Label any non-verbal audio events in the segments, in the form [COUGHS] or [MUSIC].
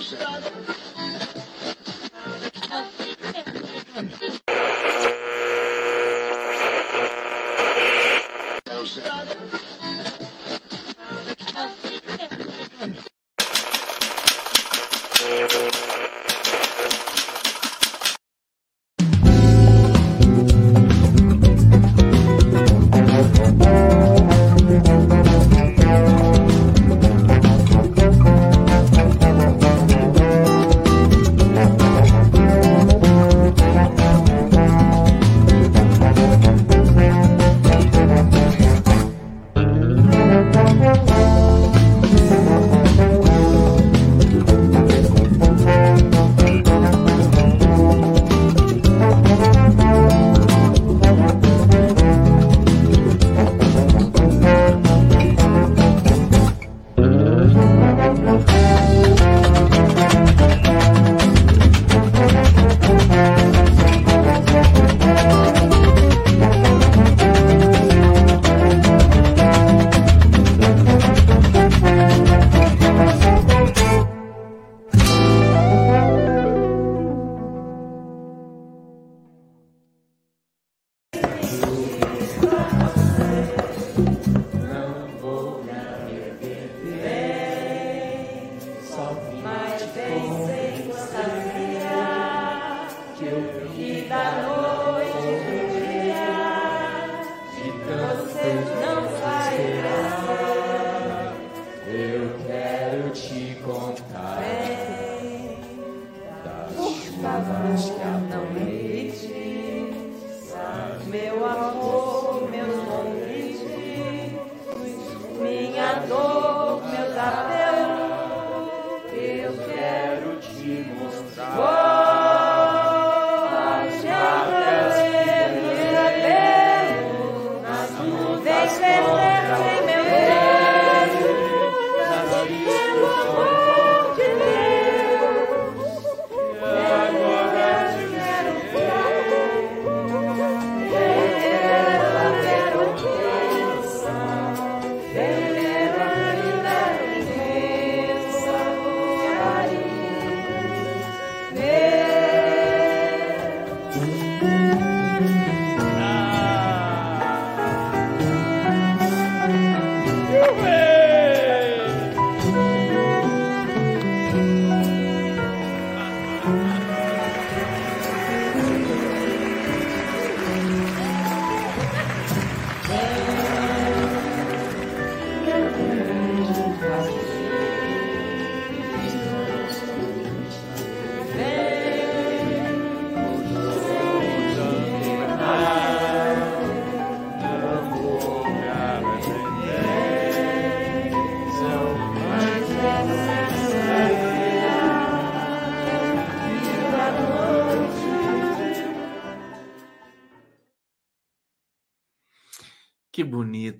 Que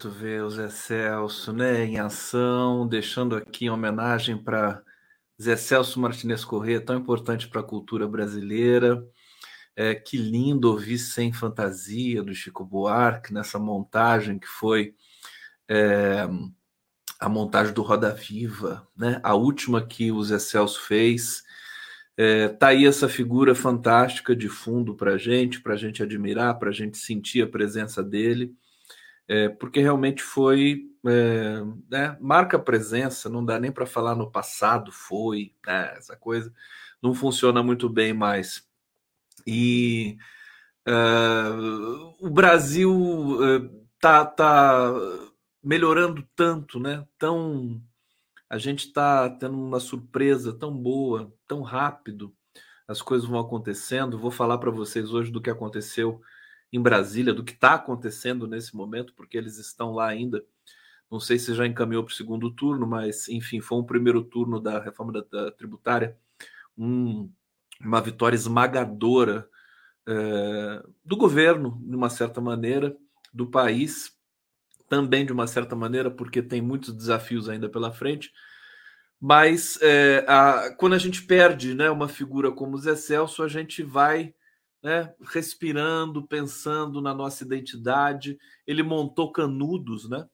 bonito ver o Zé Celso né, em ação, deixando aqui em homenagem para Zé Celso Martinez Corrêa, tão importante para a cultura brasileira. É, que lindo ouvir Sem Fantasia do Chico Buarque nessa montagem que foi é, a montagem do Roda Viva, né? a última que o Zé Celso fez. É, tá aí essa figura fantástica de fundo para gente, para gente admirar, para gente sentir a presença dele é, porque realmente foi é, né, marca presença, não dá nem para falar no passado foi, né, essa coisa não funciona muito bem mais. E uh, o Brasil uh, tá, tá melhorando tanto, né? Tão a gente está tendo uma surpresa tão boa, tão rápido, as coisas vão acontecendo. Vou falar para vocês hoje do que aconteceu em Brasília, do que está acontecendo nesse momento, porque eles estão lá ainda. Não sei se já encaminhou para o segundo turno, mas enfim, foi um primeiro turno da reforma da, da tributária, um, uma vitória esmagadora é, do governo, de uma certa maneira, do país, também de uma certa maneira, porque tem muitos desafios ainda pela frente. Mas é, a, quando a gente perde né, uma figura como Zé Celso, a gente vai né, respirando, pensando na nossa identidade. Ele montou Canudos, né?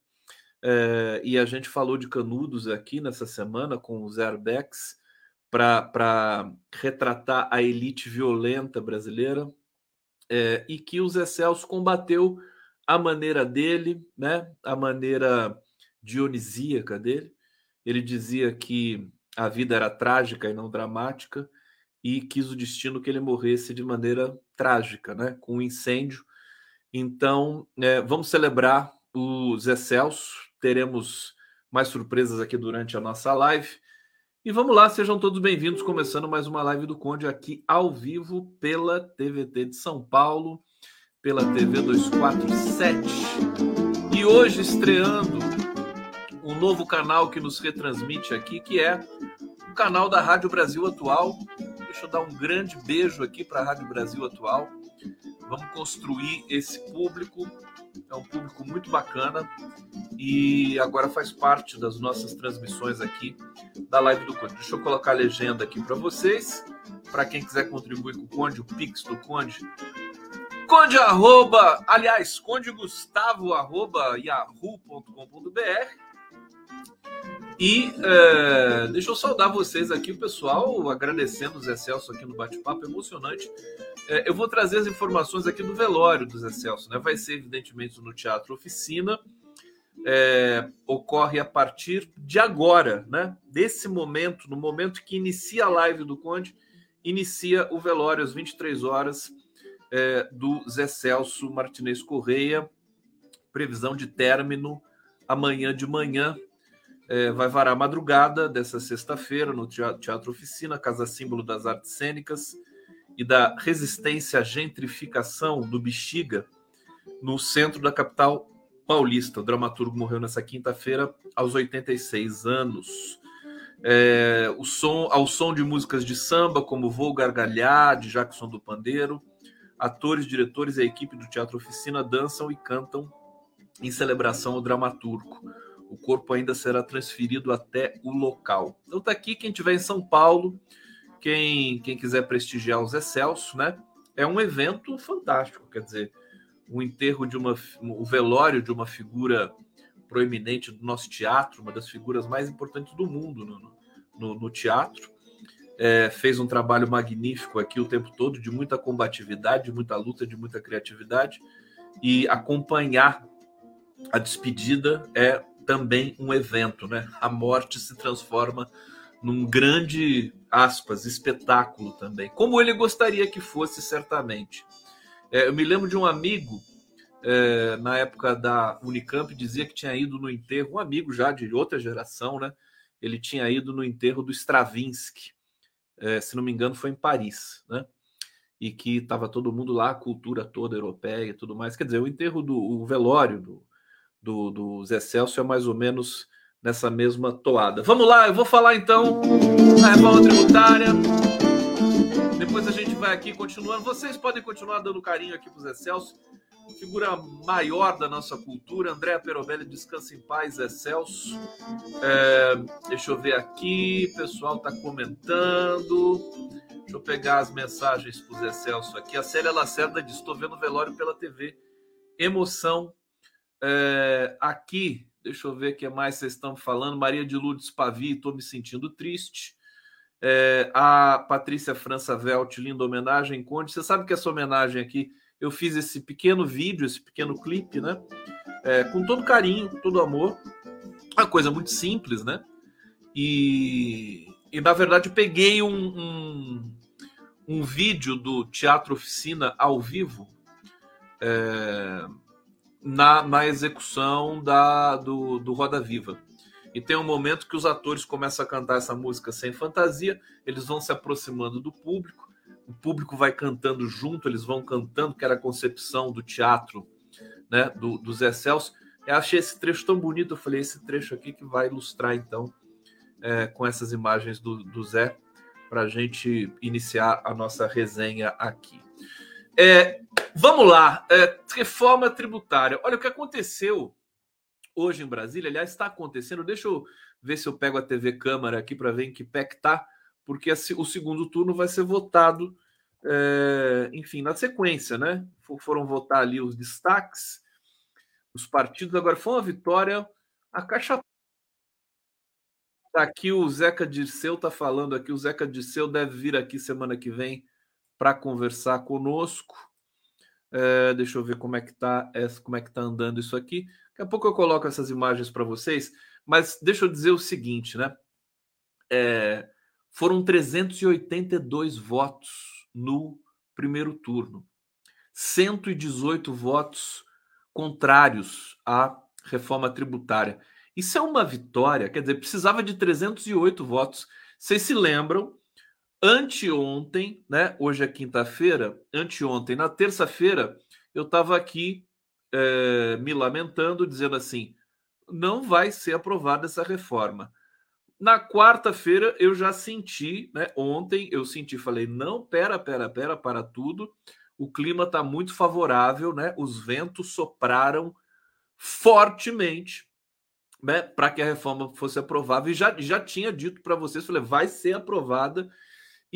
É, e a gente falou de Canudos aqui nessa semana com os airbags, para retratar a elite violenta brasileira é, e que o Zé Celso combateu a maneira dele, né, a maneira dionisíaca dele. Ele dizia que a vida era trágica e não dramática e quis o destino que ele morresse de maneira trágica, né, com um incêndio. Então, é, vamos celebrar o Zé Celso. Teremos mais surpresas aqui durante a nossa live. E vamos lá, sejam todos bem-vindos, começando mais uma live do Conde aqui ao vivo pela TVT de São Paulo, pela TV 247. E hoje estreando um novo canal que nos retransmite aqui, que é o canal da Rádio Brasil Atual. Deixa eu dar um grande beijo aqui para a Rádio Brasil Atual. Vamos construir esse público é um público muito bacana e agora faz parte das nossas transmissões aqui da live do Conde. Deixa eu colocar a legenda aqui para vocês. Para quem quiser contribuir com o Conde, o Pix do Conde. Conde arroba, aliás, Conde Gustavo arroba yahoo.com.br e é, deixa eu saudar vocês aqui, o pessoal, agradecendo o Zé Celso aqui no bate-papo emocionante. É, eu vou trazer as informações aqui do velório do Zé Celso, né? Vai ser, evidentemente, no Teatro Oficina. É, ocorre a partir de agora, né? Desse momento, no momento que inicia a live do Conde, inicia o velório às 23 horas é, do Zé Celso Martinez Correia. Previsão de término amanhã de manhã, é, vai varar a madrugada dessa sexta-feira no Teatro Oficina, Casa Símbolo das Artes Cênicas e da Resistência à Gentrificação do Bexiga, no centro da capital paulista. O dramaturgo morreu nessa quinta-feira, aos 86 anos. É, o som, ao som de músicas de samba, como Vou Gargalhar, de Jackson do Pandeiro, atores, diretores e a equipe do Teatro Oficina dançam e cantam em celebração ao dramaturgo o corpo ainda será transferido até o local. Então tá aqui quem estiver em São Paulo, quem, quem quiser prestigiar os Excelso, né? É um evento fantástico, quer dizer, o enterro de uma o velório de uma figura proeminente do nosso teatro, uma das figuras mais importantes do mundo no, no, no teatro. É, fez um trabalho magnífico aqui o tempo todo, de muita combatividade, de muita luta, de muita criatividade. E acompanhar a despedida é também um evento, né? A morte se transforma num grande, aspas, espetáculo também, como ele gostaria que fosse, certamente. É, eu me lembro de um amigo, é, na época da Unicamp, dizia que tinha ido no enterro, um amigo já de outra geração, né? Ele tinha ido no enterro do Stravinsky, é, se não me engano, foi em Paris, né? E que estava todo mundo lá, a cultura toda europeia e tudo mais. Quer dizer, o enterro do o velório do, do, do Zé Celso é mais ou menos nessa mesma toada. Vamos lá, eu vou falar então na reforma tributária. Depois a gente vai aqui continuando. Vocês podem continuar dando carinho aqui para o Zé Celso, figura maior da nossa cultura. Andréa Perobelli, descansa em paz, Zé Celso. É, deixa eu ver aqui, o pessoal está comentando. Deixa eu pegar as mensagens para o Zé Celso aqui. A Célia Lacerda diz: Estou vendo o velório pela TV. Emoção é, aqui, deixa eu ver o que mais vocês estão falando. Maria de Lourdes Pavi, estou me sentindo triste. É, a Patrícia França Velt, linda homenagem, Conde. Você sabe que essa homenagem aqui, eu fiz esse pequeno vídeo, esse pequeno clipe, né? É, com todo carinho, com todo amor. Uma coisa muito simples, né? E, e na verdade, peguei um, um, um vídeo do Teatro Oficina ao vivo. É, na, na execução da, do, do Roda Viva. E tem um momento que os atores começam a cantar essa música sem fantasia, eles vão se aproximando do público, o público vai cantando junto, eles vão cantando, que era a concepção do teatro né, do, do Zé Celso. Eu achei esse trecho tão bonito, eu falei, esse trecho aqui que vai ilustrar, então, é, com essas imagens do, do Zé, para a gente iniciar a nossa resenha aqui. É, vamos lá, é, reforma tributária. Olha o que aconteceu hoje em Brasília. Aliás, está acontecendo. Deixa eu ver se eu pego a TV Câmara aqui para ver em que pé que tá, porque o segundo turno vai ser votado, é, enfim, na sequência, né? Foram votar ali os destaques, os partidos. Agora foi uma vitória. A Caixa Tá aqui o Zeca Dirceu tá falando aqui. O Zeca Dirceu deve vir aqui semana que vem para conversar conosco. É, deixa eu ver como é que tá, como é que tá andando isso aqui. Daqui a pouco eu coloco essas imagens para vocês, mas deixa eu dizer o seguinte, né? É, foram 382 votos no primeiro turno, 118 votos contrários à reforma tributária. Isso é uma vitória, quer dizer, precisava de 308 votos. Vocês se lembram? Anteontem, né? Hoje é quinta-feira, anteontem, na terça-feira, eu estava aqui é, me lamentando, dizendo assim: não vai ser aprovada essa reforma. Na quarta-feira eu já senti, né? Ontem eu senti, falei: não, pera, pera, pera, para tudo. O clima está muito favorável, né? Os ventos sopraram fortemente né, para que a reforma fosse aprovada. E já, já tinha dito para vocês, falei, vai ser aprovada.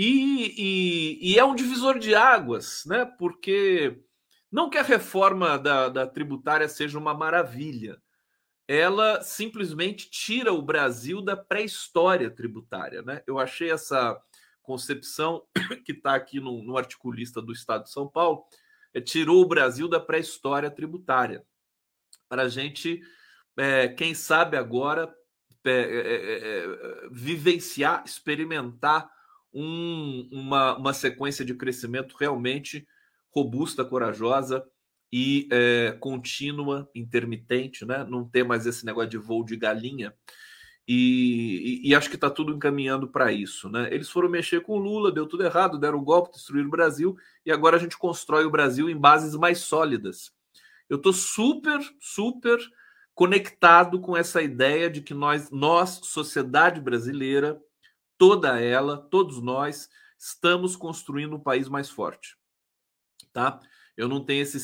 E, e, e, é um divisor de águas, né? Porque não que a reforma da, da tributária seja uma maravilha, ela simplesmente tira o Brasil da pré-história tributária, né? Eu achei essa concepção [COUGHS] que está aqui no, no, articulista do Estado de São Paulo, é, tirou o Brasil da pré-história tributária. Para a gente é, quem sabe agora é, é, é, é, vivenciar, experimentar um, uma, uma sequência de crescimento realmente robusta, corajosa e contínua, intermitente, né? não ter mais esse negócio de voo de galinha. E, e, e acho que está tudo encaminhando para isso. Né? Eles foram mexer com o Lula, deu tudo errado, deram um golpe, destruíram o Brasil, e agora a gente constrói o Brasil em bases mais sólidas. Eu estou super, super conectado com essa ideia de que nós, nós, sociedade brasileira, toda ela, todos nós, estamos construindo um país mais forte. Tá? Eu não tenho esse,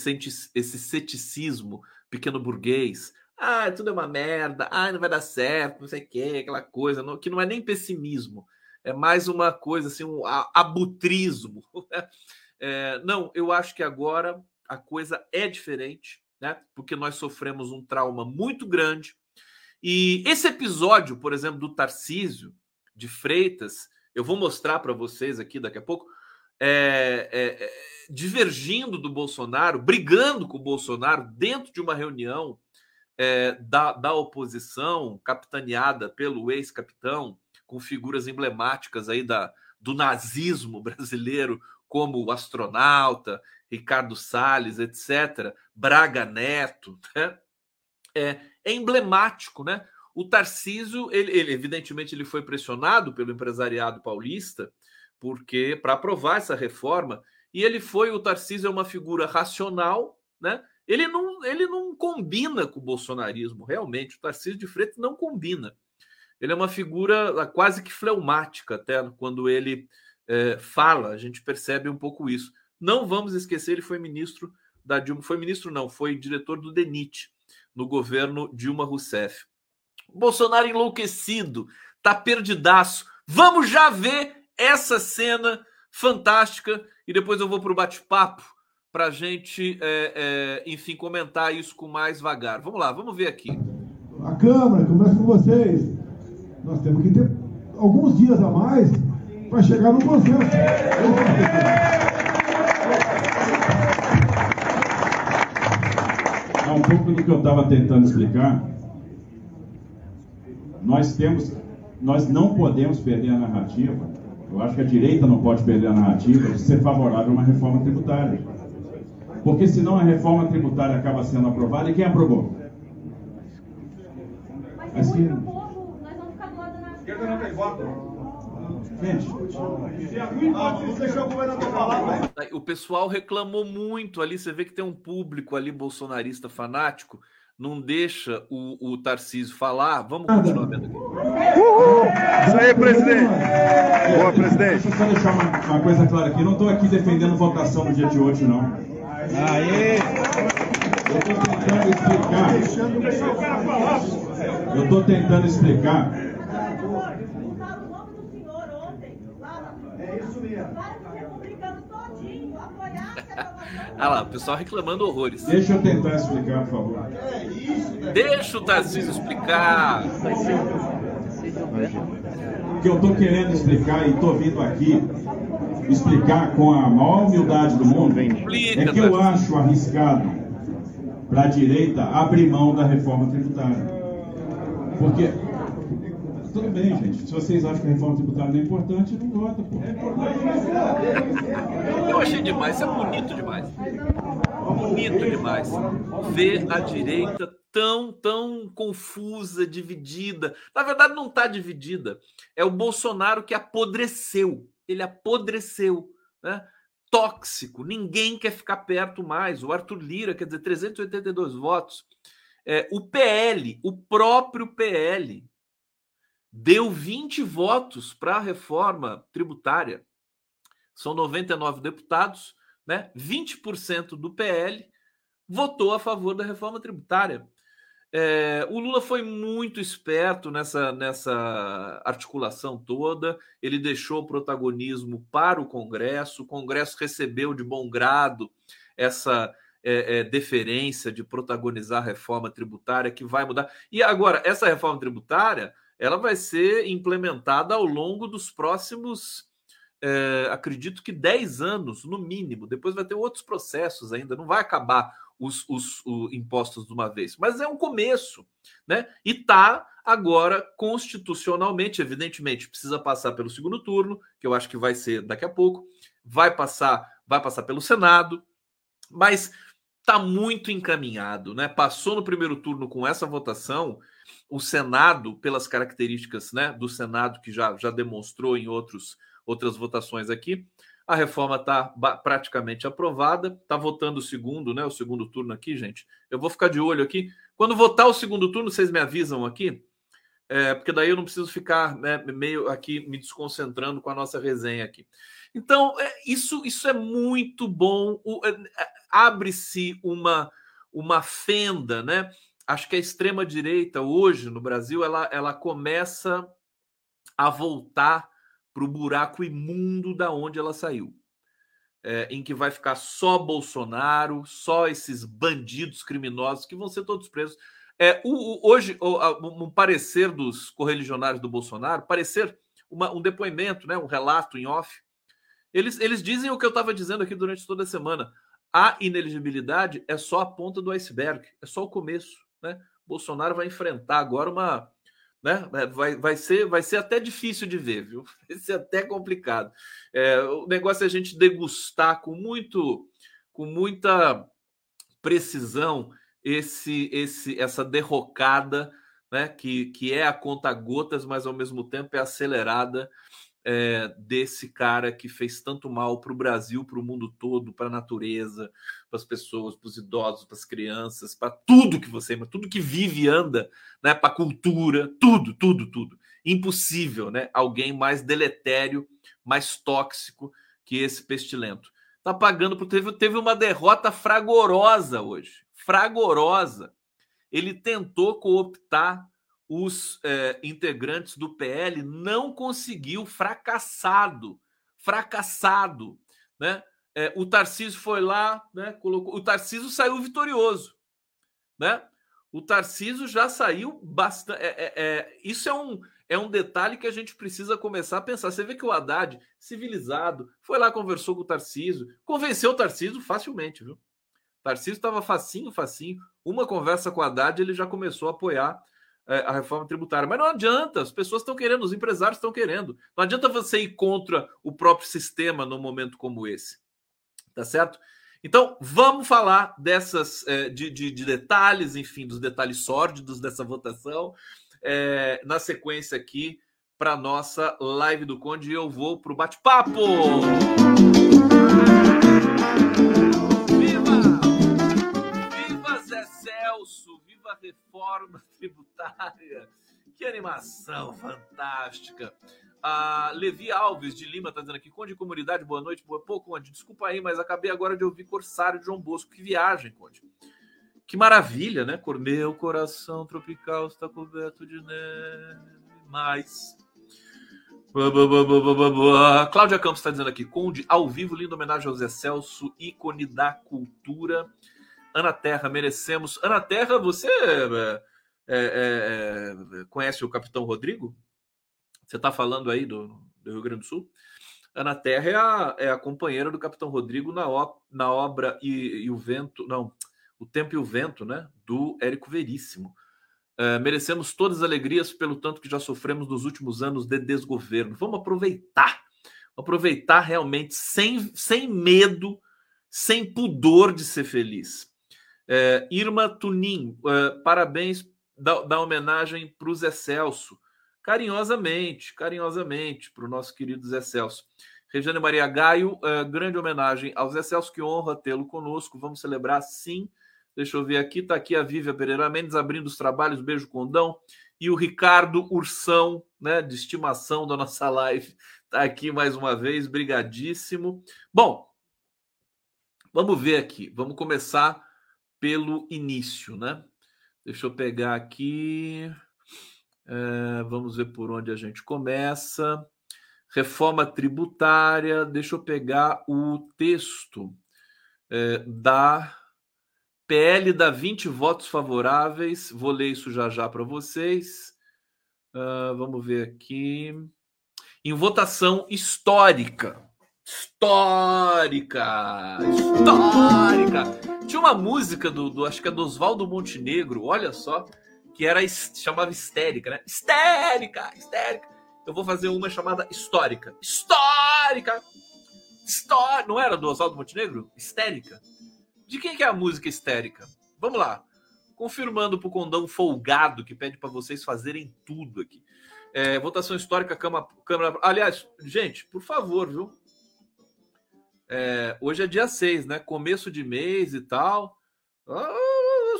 esse ceticismo pequeno burguês. Ah, tudo é uma merda. Ah, não vai dar certo, não sei o quê, aquela coisa. Não, que não é nem pessimismo. É mais uma coisa assim, um abutrismo. [LAUGHS] É, não, eu acho que agora a coisa é diferente né? Porque nós sofremos um trauma muito grande. E esse episódio, por exemplo, do Tarcísio de Freitas, eu vou mostrar para vocês aqui daqui a pouco, é, é, é, divergindo do Bolsonaro, brigando com o Bolsonaro dentro de uma reunião é, da, da oposição, capitaneada pelo ex-capitão, com figuras emblemáticas aí da, do nazismo brasileiro, como o astronauta, Ricardo Salles, etc., Braga Neto, né? é, é, emblemático, né? O Tarcísio, ele, ele, evidentemente, ele foi pressionado pelo empresariado paulista, porque para aprovar essa reforma, e ele foi, o Tarcísio é uma figura racional, né? Ele não, ele não combina com o bolsonarismo, realmente. O Tarcísio de Freitas não combina. Ele é uma figura quase que fleumática, até quando ele é, fala, a gente percebe um pouco isso. Não vamos esquecer, ele foi ministro da Dilma, foi ministro não, foi diretor do DENIT no governo Dilma Rousseff. Bolsonaro enlouquecido, tá perdidaço. Vamos já ver essa cena fantástica e depois eu vou para o bate-papo para a gente, é, é, enfim, comentar isso com mais vagar. Vamos lá, vamos ver aqui. A Câmara, começa com vocês. Nós temos que ter alguns dias a mais para chegar no consenso. É um pouco do que eu estava tentando explicar. Nós temos, nós não podemos perder a narrativa. Eu acho que a direita não pode perder a narrativa de ser favorável a uma reforma tributária. Porque senão a reforma tributária acaba sendo aprovada e quem aprovou? Mas assim, o povo, nós vamos ficar do lado da esquerda não tem voto. Gente, o pessoal reclamou muito ali. Você vê que tem um público ali bolsonarista fanático. Não deixa o, o Tarcísio falar. Vamos continuar vendo aqui. Isso aí, presidente. Boa, presidente. Deixa eu só deixar uma, uma coisa clara aqui. Eu não estou aqui defendendo votação no dia de hoje, não. Aê! Eu estou tentando explicar. Eu estou tentando explicar Olha lá, o pessoal reclamando horrores. Deixa eu tentar explicar, por favor. Deixa o Tarcísio explicar. O que eu estou querendo explicar e estou vindo aqui explicar com a maior humildade do mundo é que eu acho arriscado para a direita abrir mão da reforma tributária. Porque tudo bem, gente. Se vocês acham que a reforma tributária não é importante, não vota, pô. Eu achei demais, isso é bonito demais. Bonito demais. Ver a direita tão, tão confusa, dividida. Na verdade, não está dividida. É o Bolsonaro que apodreceu. Ele apodreceu, né? Tóxico. Ninguém quer ficar perto mais. O Arthur Lira, quer dizer, 382 votos. É, o PL, o próprio PL, deu 20 votos para a reforma tributária. São 99 deputados, né? 20% do PL votou a favor da reforma tributária. É, o Lula foi muito esperto nessa, nessa articulação toda. Ele deixou o protagonismo para o Congresso. O Congresso recebeu de bom grado essa é, é, deferência de protagonizar a reforma tributária que vai mudar. E agora, essa reforma tributária ela vai ser implementada ao longo dos próximos, é, acredito que 10 anos, no mínimo. Depois vai ter outros processos ainda, não vai acabar os, os, os impostos de uma vez. Mas é um começo, né? E está agora constitucionalmente, evidentemente, precisa passar pelo segundo turno, que eu acho que vai ser daqui a pouco, vai passar, vai passar pelo Senado, mas está muito encaminhado, né? Passou no primeiro turno com essa votação o Senado, pelas características né, do Senado, que já, já demonstrou em outros, outras votações aqui, a reforma está praticamente aprovada. Está votando o segundo, né? O segundo turno aqui, gente. Eu vou ficar de olho aqui. Quando votar o segundo turno, vocês me avisam aqui, é, porque daí eu não preciso ficar né, meio aqui me desconcentrando com a nossa resenha aqui. Então, é, isso, isso é muito bom. É, é, abre-se uma, uma fenda, né? Acho que a extrema direita hoje no Brasil ela, ela começa a voltar para o buraco imundo da onde ela saiu, é, em que vai ficar só Bolsonaro, só esses bandidos criminosos que vão ser todos presos. É, o, o, hoje, o, um parecer dos correligionários do Bolsonaro, parecer uma, um depoimento, né, um relato em off, eles, eles dizem o que eu estava dizendo aqui durante toda a semana. A ineligibilidade é só a ponta do iceberg, é só o começo. Né? Bolsonaro vai enfrentar agora uma. Né? Vai, vai, ser, vai ser até difícil de ver, viu? [LAUGHS] Vai ser até complicado. É, o negócio é a gente degustar com muito, com muita precisão esse, esse, essa derrocada, né? Que, que é a conta gotas, mas ao mesmo tempo é acelerada é, desse cara que fez tanto mal para o Brasil, para o mundo todo, para a natureza, para as pessoas, para os idosos, para as crianças, para tudo que você, tudo que vive e anda, né, para a cultura, tudo, tudo, tudo. Impossível, né? Alguém mais deletério, mais tóxico que esse pestilento. Tá pagando por teve, teve uma derrota fragorosa hoje, fragorosa. Ele tentou cooptar os é, integrantes do PL não conseguiu, fracassado, fracassado, né? É, o Tarcísio foi lá, né? Colocou, o Tarcísio saiu vitorioso, né? O Tarcísio já saiu bastante. É, é, é, isso é um, é um detalhe que a gente precisa começar a pensar. Você vê que o Haddad, civilizado, foi lá, conversou com o Tarcísio, convenceu o Tarcísio facilmente, viu? O Tarcísio estava facinho, facinho. Uma conversa com o Haddad, ele já começou a apoiar a reforma tributária. Mas não adianta, as pessoas estão querendo, os empresários estão querendo. Não adianta você ir contra o próprio sistema num momento como esse. Tá certo? Então, vamos falar dessas, é, de, de, de, detalhes, enfim, dos detalhes sórdidos dessa votação, é, na sequência aqui para nossa live do Conde. E eu vou para o bate-papo! Reforma tributária. Que animação fantástica. A Levi Alves de Lima está dizendo aqui, Conde Comunidade, boa noite. Boa... Pô, Conde, desculpa aí, mas acabei agora de ouvir Corsário de João Bosco. Que viagem, Conde. Que maravilha, né? Meu coração tropical está coberto de neve. Mais. Cláudia Campos está dizendo aqui, Conde, ao vivo, linda homenagem ao Zé Celso, ícone da cultura. Ana Terra, merecemos. Ana Terra, você é, é, é, conhece o Capitão Rodrigo? Você está falando aí do, do, Rio Grande do Sul? Ana Terra é a, é a companheira do Capitão Rodrigo na, o, na obra e, e, o Vento, não, O Tempo e o Vento, né? Do Érico Veríssimo. É, merecemos todas as alegrias pelo tanto que já sofremos nos últimos anos de desgoverno. Vamos aproveitar, aproveitar realmente sem, sem medo, sem pudor de ser feliz. É, Irma Tunin, é, parabéns da, da homenagem para o Zé Celso. Carinhosamente, carinhosamente, para o nosso querido Zé Celso. Regiane Maria Gaio, é, grande homenagem ao Zé Celso, que honra tê-lo conosco. Vamos celebrar sim. Deixa eu ver aqui, está aqui a Vívia Pereira Mendes abrindo os trabalhos, beijo condão. E o Ricardo Ursão, né, de estimação da nossa [LAUGHS] live, está aqui mais uma vez, brigadíssimo. Bom, vamos ver aqui, vamos começar pelo início, né? Deixa eu pegar aqui. É, vamos ver por onde a gente começa. Reforma tributária. Deixa eu pegar o texto é, da PL dá 20 votos favoráveis. Vou ler isso já já para vocês. Uh, vamos ver aqui. Em votação histórica. Histórica! Histórica! Tinha uma música do, do acho que é do Oswaldo Montenegro, olha só, que era chamava histérica, né? Histérica, histérica. Eu vou fazer uma chamada histórica. Histórica! Histórica! Não era do Oswaldo Montenegro? Histérica. De quem que é a música histérica? Vamos lá. Confirmando para o condão folgado que pede para vocês fazerem tudo aqui. É, votação histórica, Câmara, Câmara. Aliás, gente, por favor, viu? É, hoje é dia 6, né? Começo de mês e tal. Ah,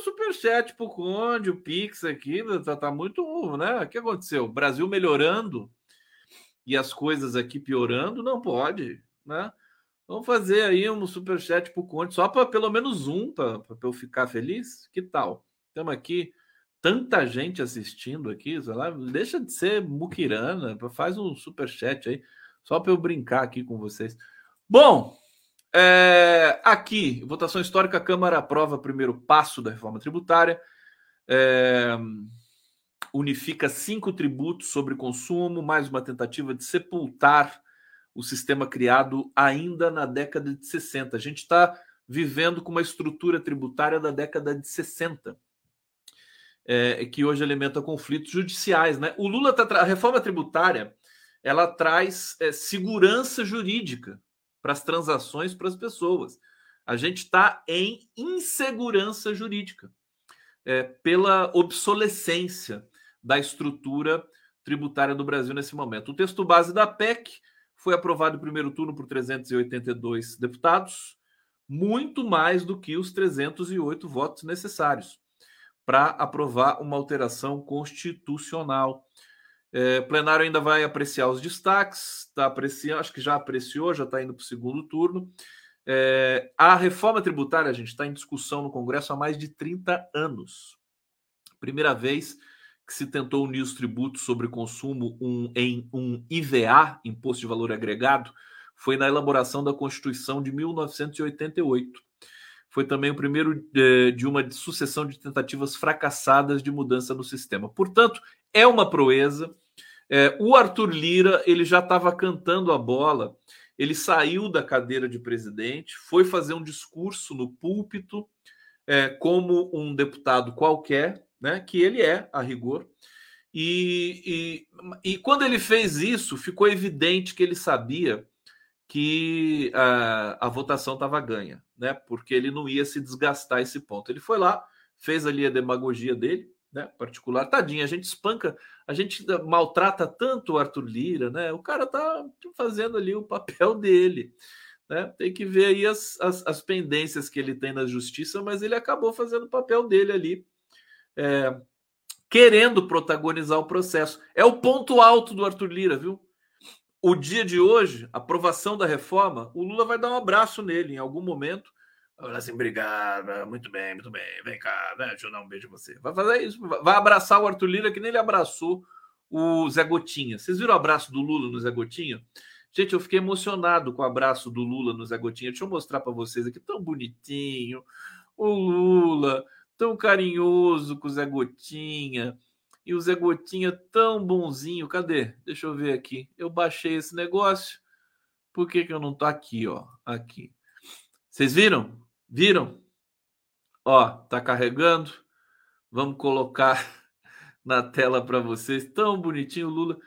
superchat pro Conde, o Pix aqui, tá, tá muito, né? O que aconteceu? O Brasil melhorando e as coisas aqui piorando, não pode, né? Vamos fazer aí um superchat pro Conde, só para pelo menos um, para eu ficar feliz? Que tal? Estamos aqui, tanta gente assistindo aqui, sei lá, deixa de ser muquirana, faz um superchat aí, só para eu brincar aqui com vocês. Bom, é, aqui, votação histórica, a Câmara aprova primeiro passo da reforma tributária, é, unifica cinco tributos sobre consumo, mais uma tentativa de sepultar o sistema criado ainda na década de 60. A gente está vivendo com uma estrutura tributária da década de 60, é, que hoje alimenta conflitos judiciais. Né? O Lula tá, a reforma tributária ela traz é, segurança jurídica para as transações para as pessoas. A gente está em insegurança jurídica é, pela obsolescência da estrutura tributária do Brasil nesse momento. O texto base da PEC foi aprovado em primeiro turno por 382 deputados, muito mais do que os 308 votos necessários para aprovar uma alteração constitucional. É, plenário ainda vai apreciar os destaques, está apreciando, acho que já apreciou, já está indo para o segundo turno. É, a reforma tributária, a gente está em discussão no Congresso há mais de 30 anos. Primeira vez que se tentou unir os tributos sobre consumo um, em um IVA, Imposto de Valor Agregado, foi na elaboração da Constituição de 1988. Foi também o primeiro de, de uma sucessão de tentativas fracassadas de mudança no sistema. Portanto, é uma proeza. É, o Arthur Lira ele já estava cantando a bola. Ele saiu da cadeira de presidente, foi fazer um discurso no púlpito é, como um deputado qualquer, né? Que ele é a rigor. E, e, e quando ele fez isso, ficou evidente que ele sabia que a, a votação estava ganha, né? Porque ele não ia se desgastar esse ponto. Ele foi lá, fez ali a demagogia dele, né, particular. Tadinho, a gente espanca, a gente maltrata tanto o Arthur Lira, né? O cara tá fazendo ali o papel [LAUGHS] dele. Né? Tem que ver aí as, as, as pendências que ele tem na justiça, mas ele acabou fazendo o papel dele ali, é, querendo protagonizar o processo. É o ponto alto do Arthur Lira, viu? O dia de hoje, aprovação da reforma, o Lula vai dar um abraço nele em algum momento Falar assim, obrigado, muito bem, muito bem, vem cá, né? deixa eu dar um beijo em você. Vai fazer isso, vai abraçar o Arthur Lira que nem ele abraçou o Zé Gotinha. Vocês viram o abraço do Lula no Zé Gotinha? Gente, eu fiquei emocionado com o abraço do Lula no Zé Gotinha. Deixa eu mostrar para vocês aqui, tão bonitinho. O Lula, tão carinhoso com o Zé Gotinha. E o Zé Gotinha tão bonzinho. Cadê? Deixa eu ver aqui. Eu baixei esse negócio. Por que, que eu não tô aqui, ó? Aqui. Vocês viram? Viram? Ó, tá carregando. Vamos colocar [LAUGHS] na tela para vocês. Tão bonitinho Lula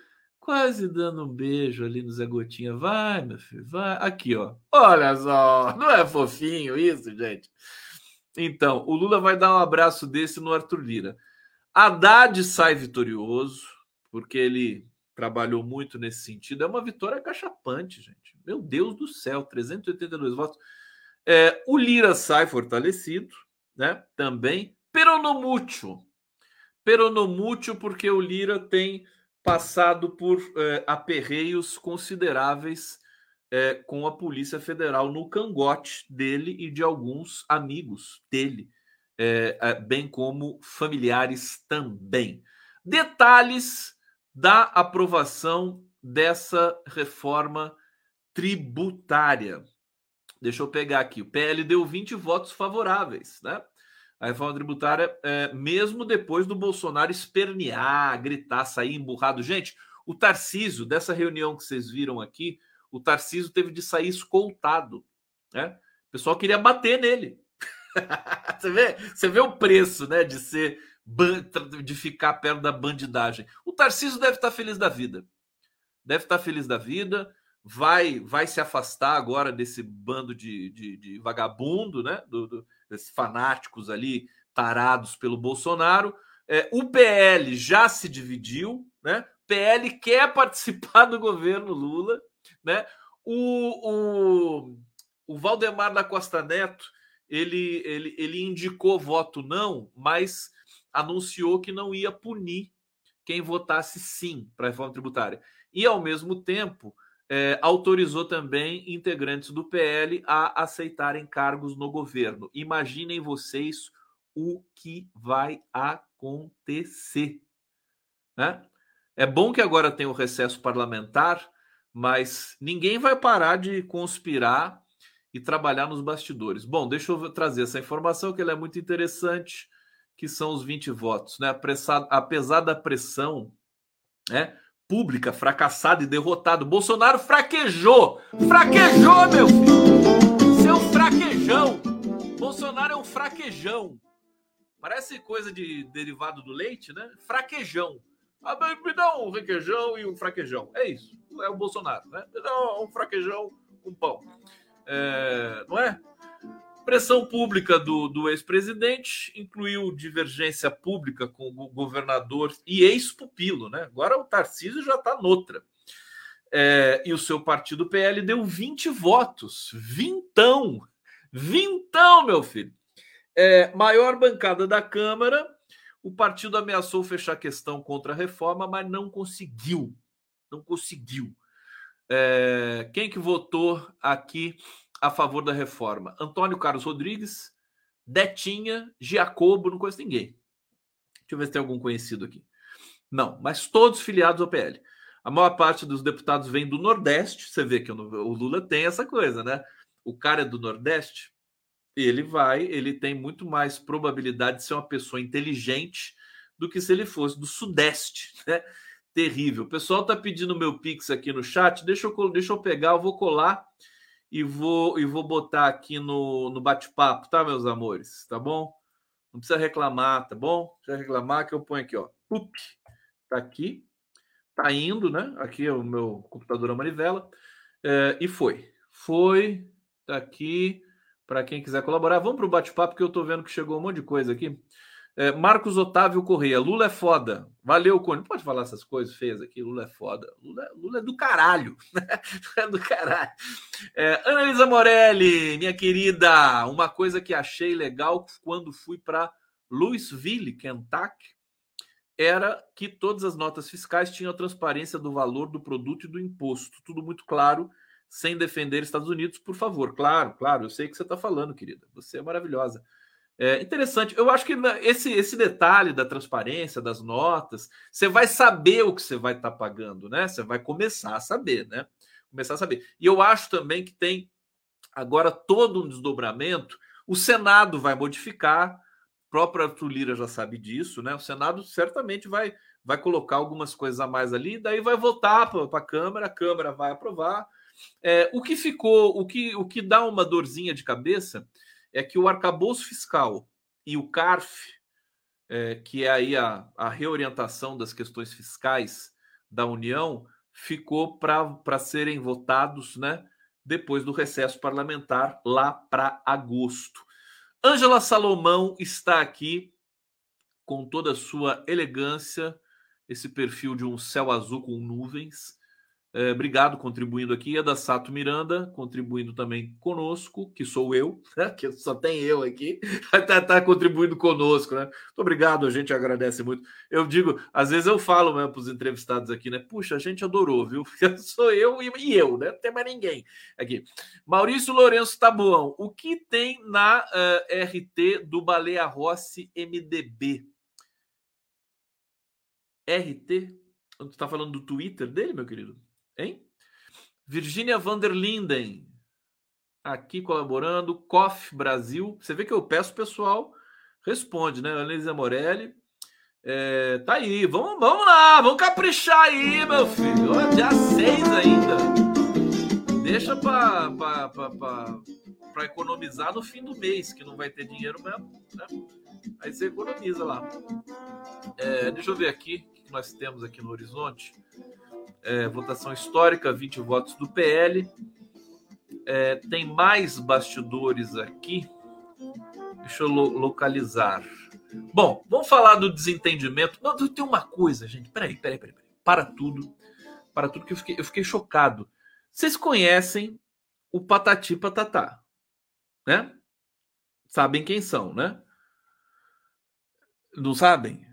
quase dando um beijo ali no Zé Gotinha. Vai, meu filho, vai. Aqui, ó. Olha só, não é fofinho isso, gente? Então, o Lula vai dar um abraço desse no Arthur Lira. Haddad sai vitorioso, porque ele trabalhou muito nesse sentido. É uma vitória cachapante, gente. Meu Deus do céu, 382 votos. É, o Lira sai fortalecido, né? Também. Peronomútil. Peronomútil porque o Lira tem passado por é, aperreios consideráveis é, com a Polícia Federal no cangote dele e de alguns amigos dele, é, bem como familiares também. Detalhes da aprovação dessa reforma tributária. Deixa eu pegar aqui. O PL deu 20 votos favoráveis, né? A reforma tributária, é, mesmo depois do Bolsonaro espernear, gritar, sair emburrado. Gente, o Tarcísio, dessa reunião que vocês viram aqui, o Tarcísio teve de sair escoltado. Né? O pessoal queria bater nele. [LAUGHS] você, vê, você vê o preço né, de ser de ficar perto da bandidagem. O Tarcísio deve estar feliz da vida. Deve estar feliz da vida vai vai se afastar agora desse bando de, de, de vagabundo, né? Do, do, desses fanáticos ali tarados pelo Bolsonaro. É, o PL já se dividiu, né? PL quer [LAUGHS] participar do governo Lula, né? O, o, o Valdemar da Costa Neto ele, ele, ele indicou voto não, mas anunciou que não ia punir quem votasse sim para a reforma tributária. E, ao mesmo tempo, é, autorizou também integrantes do PL a aceitarem cargos no governo. Imaginem vocês o que vai acontecer. Né? É bom que agora tem o recesso parlamentar, mas ninguém vai parar de conspirar e trabalhar nos bastidores. Bom, deixa eu trazer essa informação que ela é muito interessante, que são os 20 votos. Né? apesar da pressão, né? Pública, fracassado e derrotado. Bolsonaro fraquejou! Fraquejou, meu filho! Seu fraquejão! Bolsonaro é um fraquejão. Parece coisa de derivado do leite, né? Fraquejão. Ah, me dá um requeijão e um fraquejão. É isso. É o Bolsonaro, né? Me dá um fraquejão com pão. É, não é? Pressão pública do, do ex-presidente incluiu divergência pública com o governador e ex-pupilo, né? Agora o Tarcísio já está noutra. É, e o seu partido PL deu 20 votos. Vintão! Vintão, meu filho! É, maior bancada da Câmara. O partido ameaçou fechar questão contra a reforma, mas não conseguiu. Não conseguiu. É, quem que votou aqui a favor da reforma? Antônio Carlos Rodrigues, Detinha, Giacobo, não conheço ninguém. Deixa eu ver se tem algum conhecido aqui. Não, mas todos filiados ao PL. A maior parte dos deputados vem do Nordeste. Você vê que o Lula tem essa coisa, né? O cara é do Nordeste, ele vai, ele tem muito mais probabilidade de ser uma pessoa inteligente do que se ele fosse do Sudeste, [LAUGHS] né? Terrível. O pessoal tá pedindo meu Pix aqui no chat. Deixa eu, deixa eu pegar, eu vou colar e vou e vou botar aqui no, no bate-papo, tá, meus amores? Tá bom? Não precisa reclamar, tá bom? Não precisa reclamar que eu ponho aqui, ó. Up, tá aqui, tá indo, né? Aqui é o meu computador a manivela. É, e foi. Foi, tá aqui. Para quem quiser colaborar, vamos para o bate-papo, que eu tô vendo que chegou um monte de coisa aqui. É, Marcos Otávio Correia, Lula é foda. Valeu, Cone. Pode falar essas coisas feias aqui. Lula é foda. Lula, Lula é do caralho. [LAUGHS] é do caralho. É, Analisa Morelli, minha querida, uma coisa que achei legal quando fui para Louisville, Kentucky, era que todas as notas fiscais tinham a transparência do valor do produto e do imposto. Tudo muito claro, sem defender Estados Unidos, por favor. Claro, claro, eu sei o que você está falando, querida. Você é maravilhosa. É interessante. Eu acho que esse, esse detalhe da transparência das notas, você vai saber o que você vai estar tá pagando, né? Você vai começar a saber, né? Começar a saber. E eu acho também que tem agora todo um desdobramento. O Senado vai modificar, o próprio Arthur Lira já sabe disso, né? O Senado certamente vai, vai colocar algumas coisas a mais ali, daí vai votar para a Câmara, a Câmara vai aprovar. É, o que ficou, o que, o que dá uma dorzinha de cabeça é que o arcabouço fiscal e o CARF, é, que é aí a, a reorientação das questões fiscais da União, ficou para serem votados né, depois do recesso parlamentar, lá para agosto. Ângela Salomão está aqui com toda a sua elegância, esse perfil de um céu azul com nuvens. É, obrigado contribuindo aqui. É da Sato Miranda, contribuindo também conosco, que sou eu, [LAUGHS] né? que só tem eu aqui, está [LAUGHS] tá contribuindo conosco, né? Muito obrigado, a gente agradece muito. Eu digo, às vezes eu falo mesmo para os entrevistados aqui, né? Puxa, a gente adorou, viu? [LAUGHS] sou eu e, e, eu, né? Não tem mais ninguém aqui. Maurício Lourenço Tabuão, o que tem na uh, RT do Baleia Rossi MDB? RT? Tu está falando do Twitter dele, meu querido? Hein? Virgínia Vanderlinden, aqui colaborando. COF Brasil. Você vê que eu peço, pessoal responde, né? Anelisa Morelli. É, tá aí, vamos, vamos lá, vamos caprichar aí, meu filho. Olha, dia 6 ainda. Deixa para economizar no fim do mês, que não vai ter dinheiro mesmo. Né? Aí você economiza lá. É, deixa eu ver aqui o que nós temos aqui no horizonte é, votação histórica, 20 votos do PL. É, tem mais bastidores aqui. Deixa eu lo localizar. Bom, vamos falar do desentendimento. Não, tem uma coisa, gente. Peraí, peraí, peraí. peraí. Para tudo. Para tudo que eu fiquei, eu fiquei chocado. Vocês conhecem o Patati Patatá, né? Sabem quem são, né? Não sabem?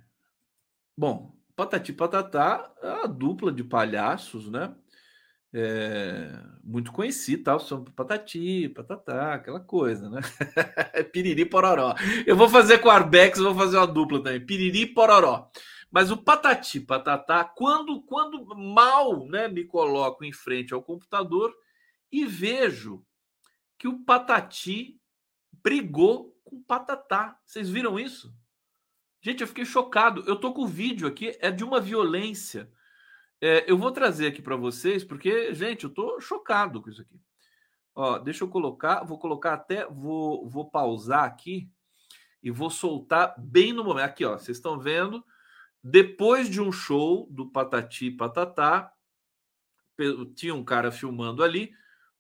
Bom, Patati Patatá uma dupla de palhaços, né? É, muito conhecido, tal, são Patati, Patatá, aquela coisa, né? [LAUGHS] Piriri Pororó. Eu vou fazer com o Arbex, vou fazer uma dupla também, Piriri Pororó. Mas o Patati Patatá, quando, quando mal né, me coloco em frente ao computador e vejo que o Patati brigou com o Patatá. Vocês viram isso? Gente, eu fiquei chocado. Eu tô com o vídeo aqui, é de uma violência. É, eu vou trazer aqui para vocês, porque, gente, eu tô chocado com isso aqui. Ó, deixa eu colocar, vou colocar até, vou, vou pausar aqui e vou soltar bem no momento. Aqui, ó, vocês estão vendo, depois de um show do Patati Patatá, tinha um cara filmando ali.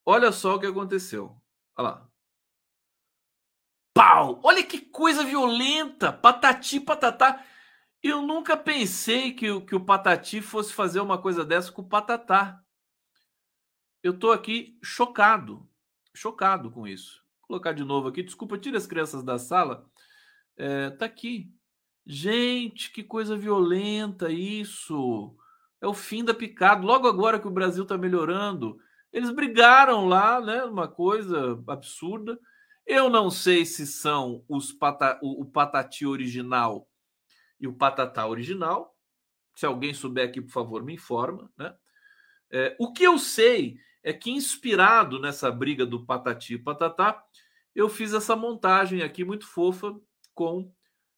Olha só o que aconteceu. Olha lá pau! Olha que coisa violenta! Patati patatá. Eu nunca pensei que, que o Patati fosse fazer uma coisa dessa com o Patatá. Eu tô aqui chocado, chocado com isso. Vou colocar de novo aqui. Desculpa, tira as crianças da sala. É, tá aqui. Gente, que coisa violenta isso. É o fim da picada. Logo agora que o Brasil tá melhorando, eles brigaram lá, né? Uma coisa absurda. Eu não sei se são os pata, o, o Patati original e o Patatá original. Se alguém souber aqui, por favor, me informa. Né? É, o que eu sei é que, inspirado nessa briga do Patati e Patatá, eu fiz essa montagem aqui muito fofa com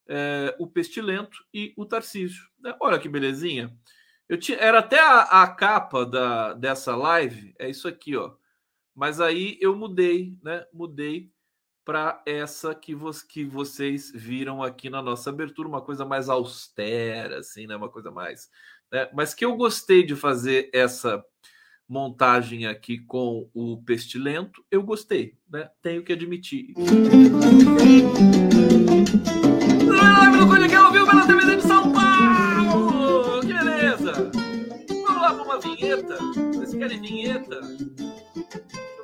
é, o Pestilento e o Tarcísio. Né? Olha que belezinha. Eu tinha, era até a, a, capa da, dessa live, é isso aqui, ó. Mas aí eu mudei, né? Mudei para essa que, vo que vocês viram aqui na nossa abertura, uma coisa mais austera, assim, né? Uma coisa mais. Né? Mas que eu gostei de fazer essa montagem aqui com o Pestilento, eu gostei, né? Tenho que admitir. Live do Cone ao vivo pela TV de São Paulo! Que beleza! Vamos lá para uma vinheta. Vocês querem vinheta?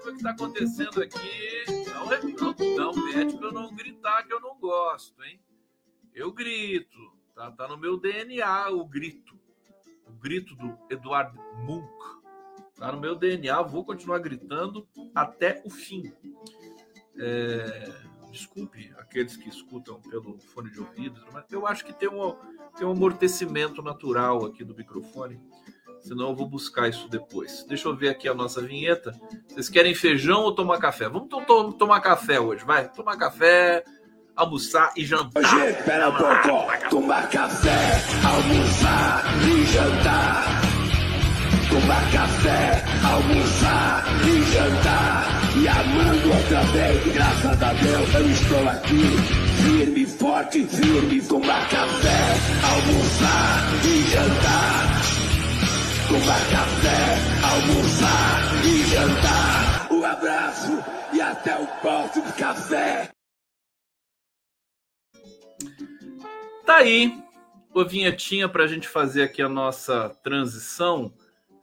o que está acontecendo aqui. Não, não, pede para eu não gritar que eu não gosto, hein? Eu grito. Tá, tá no meu DNA o grito. O grito do Eduardo Munk. Tá no meu DNA. Vou continuar gritando até o fim. É, desculpe aqueles que escutam pelo fone de ouvido, mas eu acho que tem um, tem um amortecimento natural aqui do microfone senão eu vou buscar isso depois. Deixa eu ver aqui a nossa vinheta. Vocês querem feijão ou tomar café? Vamos to to tomar café hoje, vai. Tomar café, almoçar e jantar. Espera um pouco, tomar café, almoçar e jantar. Tomar café, almoçar e jantar. E amando outra vez, graças a Deus eu estou aqui. Firme, forte, firme, tomar café, almoçar e jantar. Tomar café, almoçar e jantar. Um abraço e até o próximo café. Tá aí a vinhetinha para a gente fazer aqui a nossa transição.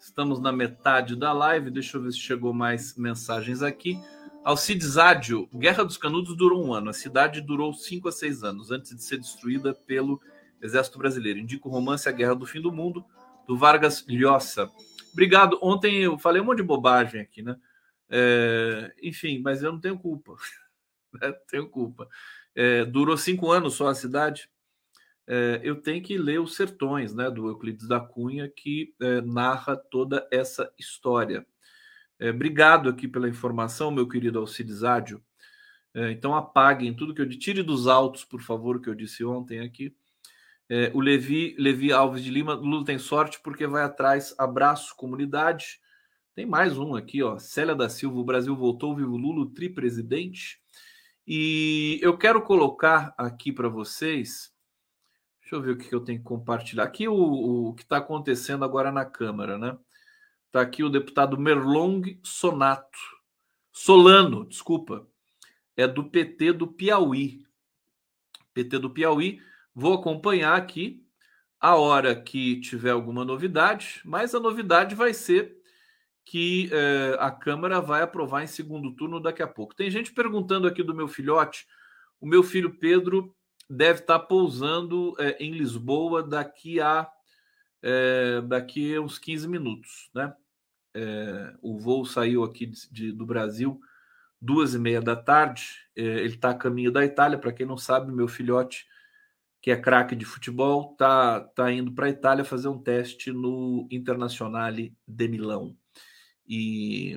Estamos na metade da live. Deixa eu ver se chegou mais mensagens aqui. Alcides Ádio, Guerra dos Canudos durou um ano. A cidade durou cinco a seis anos antes de ser destruída pelo Exército Brasileiro. Indica o romance A Guerra do Fim do Mundo, do Vargas Llosa. Obrigado. Ontem eu falei um monte de bobagem aqui, né? É, enfim, mas eu não tenho culpa. [LAUGHS] Né? tenho culpa. É, durou cinco anos só a cidade. É, eu tenho que ler Os Sertões, né, do Euclides da Cunha, que é, narra toda essa história. É, obrigado aqui pela informação, meu querido Alcides Ádio. É, então apaguem tudo que eu disse. Tire dos autos, por favor, que eu disse ontem aqui. É, o Levi, Levi Alves de Lima, Lula tem sorte porque vai atrás. Abraço, comunidade. Tem mais um aqui, ó. Célia da Silva, o Brasil voltou, vivo Lula, tripresidente. E eu quero colocar aqui para vocês. Deixa eu ver o que eu tenho que compartilhar. Aqui o, o que está acontecendo agora na Câmara, né? Está aqui o deputado Merlong Sonato. Solano, desculpa. É do PT do Piauí. PT do Piauí Vou acompanhar aqui a hora que tiver alguma novidade, mas a novidade vai ser que eh, a Câmara vai aprovar em segundo turno daqui a pouco. Tem gente perguntando aqui do meu filhote. O meu filho Pedro deve estar pousando eh, em Lisboa daqui a eh, daqui a uns 15 minutos, né? o voo saiu aqui de, de, do Brasil duas e meia da tarde. ele está a caminho da Itália. Para quem não sabe, meu filhote que é craque de futebol, tá, tá indo para a Itália fazer um teste no Internazionale de Milão. E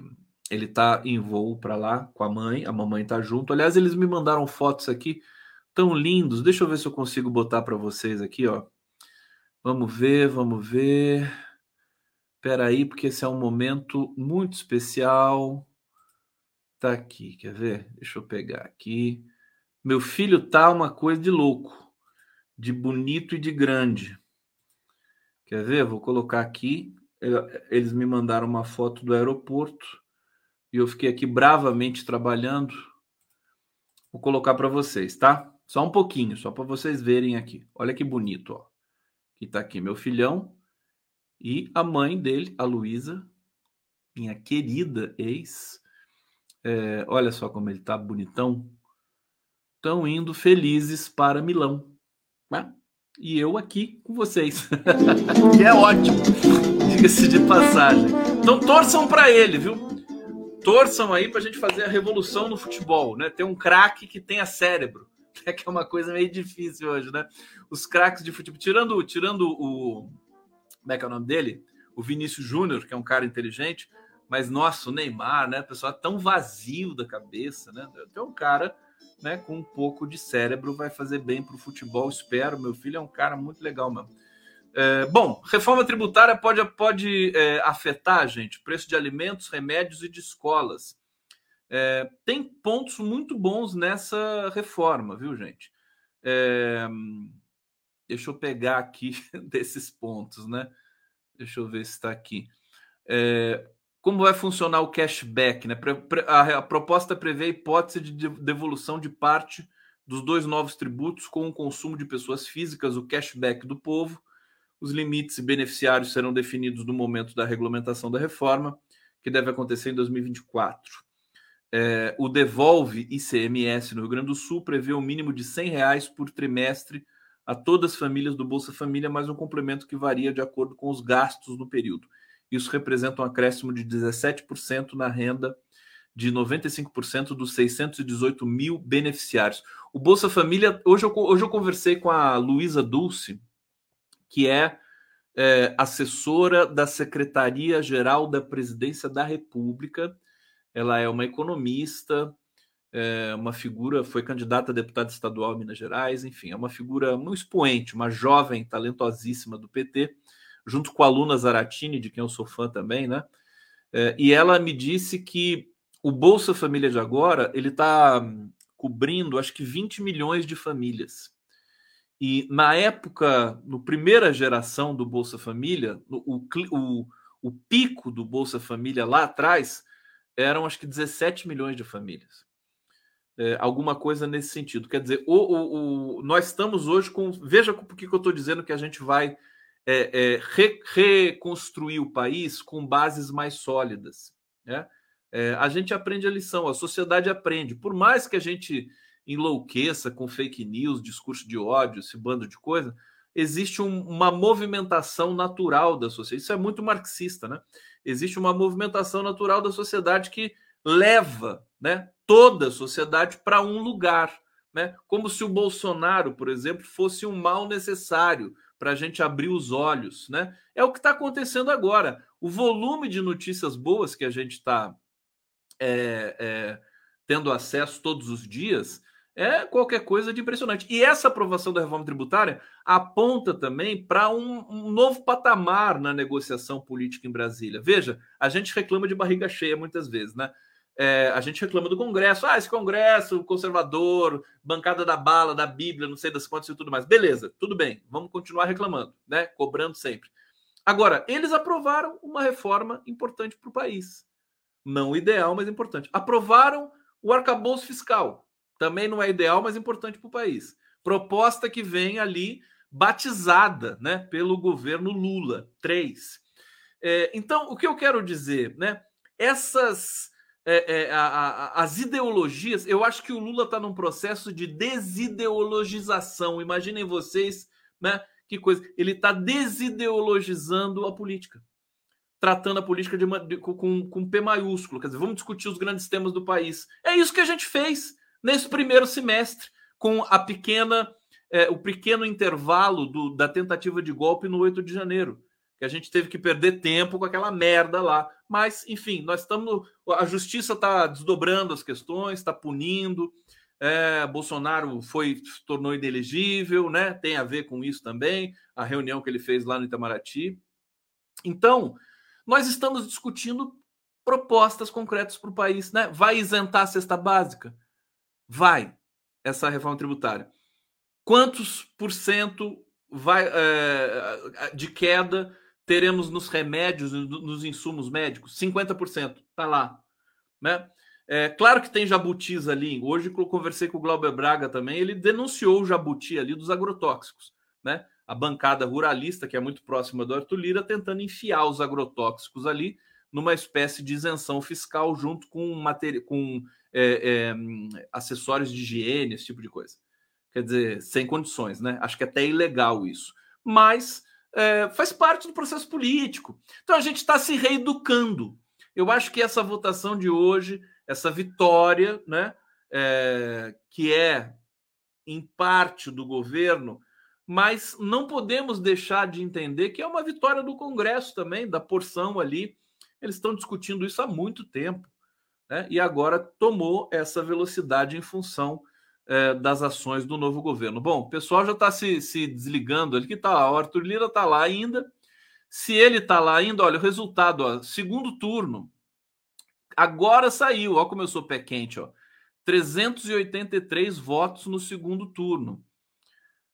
ele tá em voo para lá com a mãe, a mamãe tá junto. Aliás, eles me mandaram fotos aqui tão lindos. Deixa eu ver se eu consigo botar para vocês aqui, ó. Vamos ver, vamos ver. Espera aí, porque esse é um momento muito especial. Tá aqui, quer ver? Deixa eu pegar aqui. Meu filho tá uma coisa de louco de bonito e de grande. Quer ver? Vou colocar aqui. Eles me mandaram uma foto do aeroporto e eu fiquei aqui bravamente trabalhando. Vou colocar para vocês, tá? Só um pouquinho, só para vocês verem aqui. Olha que bonito, ó. Que tá aqui meu filhão e a mãe dele, a Luísa, minha querida ex. É, olha só como ele tá bonitão. Estão indo felizes para Milão. Né? E eu aqui com vocês. [LAUGHS] que é ótimo, diga-se de passagem. Então torçam para ele, viu? Torçam aí para a gente fazer a revolução no futebol, né? Ter um craque que tenha cérebro, [LAUGHS] é que é uma coisa meio difícil hoje, né? Os craques de futebol, tirando, tirando o. Como é que é o nome dele? O Vinícius Júnior, que é um cara inteligente, mas nossa, o Neymar, né? O pessoal é tão vazio da cabeça, né? Tem um cara né, com um pouco de cérebro vai fazer bem para o futebol, espero. Meu filho é um cara muito legal mesmo. É, bom, reforma tributária pode, pode é, afetar, gente, preço de alimentos, remédios e de escolas. É, tem pontos muito bons nessa reforma, viu, gente? É, deixa eu pegar aqui [LAUGHS] desses pontos, né? Deixa eu ver se está aqui. É, como vai funcionar o cashback? Né? A proposta prevê a hipótese de devolução de parte dos dois novos tributos com o consumo de pessoas físicas, o cashback do povo. Os limites e beneficiários serão definidos no momento da regulamentação da reforma, que deve acontecer em 2024. É, o Devolve ICMS no Rio Grande do Sul prevê um mínimo de R$ reais por trimestre a todas as famílias do Bolsa Família, mais um complemento que varia de acordo com os gastos no período. Isso representa um acréscimo de 17% na renda de 95% dos 618 mil beneficiários. O Bolsa Família, hoje eu, hoje eu conversei com a Luísa Dulce, que é, é assessora da Secretaria-Geral da Presidência da República. Ela é uma economista, é uma figura, foi candidata a deputada estadual em Minas Gerais, enfim, é uma figura, um expoente, uma jovem talentosíssima do PT, junto com a Luna Zaratini, de quem eu sou fã também, né? É, e ela me disse que o Bolsa Família de agora, ele está cobrindo, acho que 20 milhões de famílias. E na época, no primeira geração do Bolsa Família, o, o, o pico do Bolsa Família lá atrás eram acho que 17 milhões de famílias. É, alguma coisa nesse sentido. Quer dizer, o, o, o, nós estamos hoje com. Veja por que eu estou dizendo que a gente vai é, é, re, reconstruir o país com bases mais sólidas. Né? É, a gente aprende a lição, a sociedade aprende. Por mais que a gente enlouqueça com fake news, discurso de ódio, esse bando de coisa, existe um, uma movimentação natural da sociedade. Isso é muito marxista, né? Existe uma movimentação natural da sociedade que leva né, toda a sociedade para um lugar. Né? Como se o Bolsonaro, por exemplo, fosse um mal necessário para a gente abrir os olhos. Né? É o que está acontecendo agora. O volume de notícias boas que a gente está é, é, tendo acesso todos os dias é qualquer coisa de impressionante. E essa aprovação da reforma tributária aponta também para um, um, novo patamar na negociação política em Brasília. Veja, a gente reclama de barriga cheia muitas vezes, né? É, a gente reclama do Congresso, ah, esse Congresso conservador, bancada da bala, da Bíblia, não sei das quantas e tudo mais. Beleza, tudo bem, vamos continuar reclamando, né? Cobrando sempre. Agora, eles aprovaram uma reforma importante para o país. Não ideal, mas importante. Aprovaram o arcabouço fiscal também não é ideal, mas importante para o país. Proposta que vem ali batizada né, pelo governo Lula, três. É, então, o que eu quero dizer, né? Essas é, é, a, a, as ideologias, eu acho que o Lula está num processo de desideologização. Imaginem vocês, né? Que coisa. Ele está desideologizando a política, tratando a política de, de, com, com P maiúsculo. Quer dizer, vamos discutir os grandes temas do país. É isso que a gente fez nesse primeiro semestre, com a pequena, é, o pequeno intervalo do, da tentativa de golpe no 8 de janeiro, que a gente teve que perder tempo com aquela merda lá. Mas, enfim, nós estamos. A justiça está desdobrando as questões, está punindo. É, Bolsonaro foi se tornou inelegível, né? Tem a ver com isso também, a reunião que ele fez lá no Itamaraty. Então, nós estamos discutindo propostas concretas para o país, né? Vai isentar a cesta básica? vai essa reforma tributária? Quantos por cento vai, é, de queda teremos nos remédios, nos insumos médicos? 50%, tá lá. Né? É, claro que tem jabutis ali. Hoje eu conversei com o Glauber Braga também, ele denunciou o jabuti ali dos agrotóxicos. Né? A bancada ruralista, que é muito próxima do Arthur Lira, tentando enfiar os agrotóxicos ali numa espécie de isenção fiscal junto com, matéria, com é, é, acessórios de higiene, esse tipo de coisa. Quer dizer, sem condições, né? Acho que é até ilegal isso. Mas é, faz parte do processo político. Então a gente está se reeducando. Eu acho que essa votação de hoje, essa vitória, né, é, que é em parte do governo, mas não podemos deixar de entender que é uma vitória do Congresso também, da porção ali. Eles estão discutindo isso há muito tempo né? e agora tomou essa velocidade em função é, das ações do novo governo. Bom, o pessoal já está se, se desligando ali, que está lá, o Arthur Lira está lá ainda. Se ele está lá ainda, olha, o resultado, ó, segundo turno, agora saiu, ó sou pé quente, ó, 383 votos no segundo turno.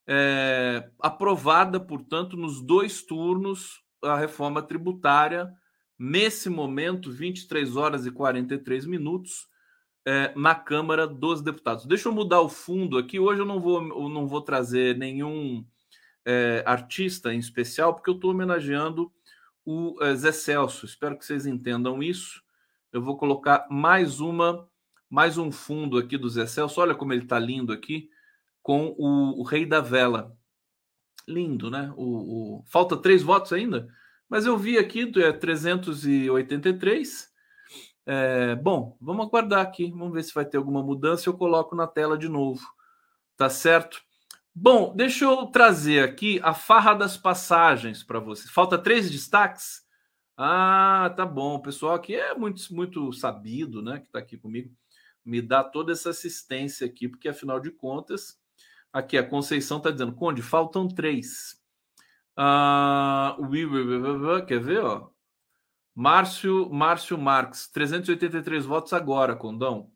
É, aprovada, portanto, nos dois turnos a reforma tributária nesse momento, 23 horas e 43 minutos, é, na Câmara dos Deputados. Deixa eu mudar o fundo aqui. Hoje eu não vou, eu não vou trazer nenhum é, artista em especial, porque eu estou homenageando o é, Zé Celso. Espero que vocês entendam isso. Eu vou colocar mais uma, mais um fundo aqui do Zé Celso. Olha como ele está lindo aqui, com o, o, Rei da Vela. Lindo, né? O, o... Falta três votos ainda? Mas eu vi aqui, é 383. É, bom, vamos aguardar aqui. Vamos ver se vai ter alguma mudança. Eu coloco na tela de novo. Tá certo? Bom, deixa eu trazer aqui a farra das passagens para vocês. Falta três destaques? Ah, tá bom. O pessoal aqui é muito, muito sabido, né? Que está aqui comigo. me dá toda essa assistência aqui, porque afinal de contas, aqui a Conceição está dizendo, Conde, faltam três. Ah, quer ver, ó? Márcio, Márcio Marques, 383 votos agora, Condão.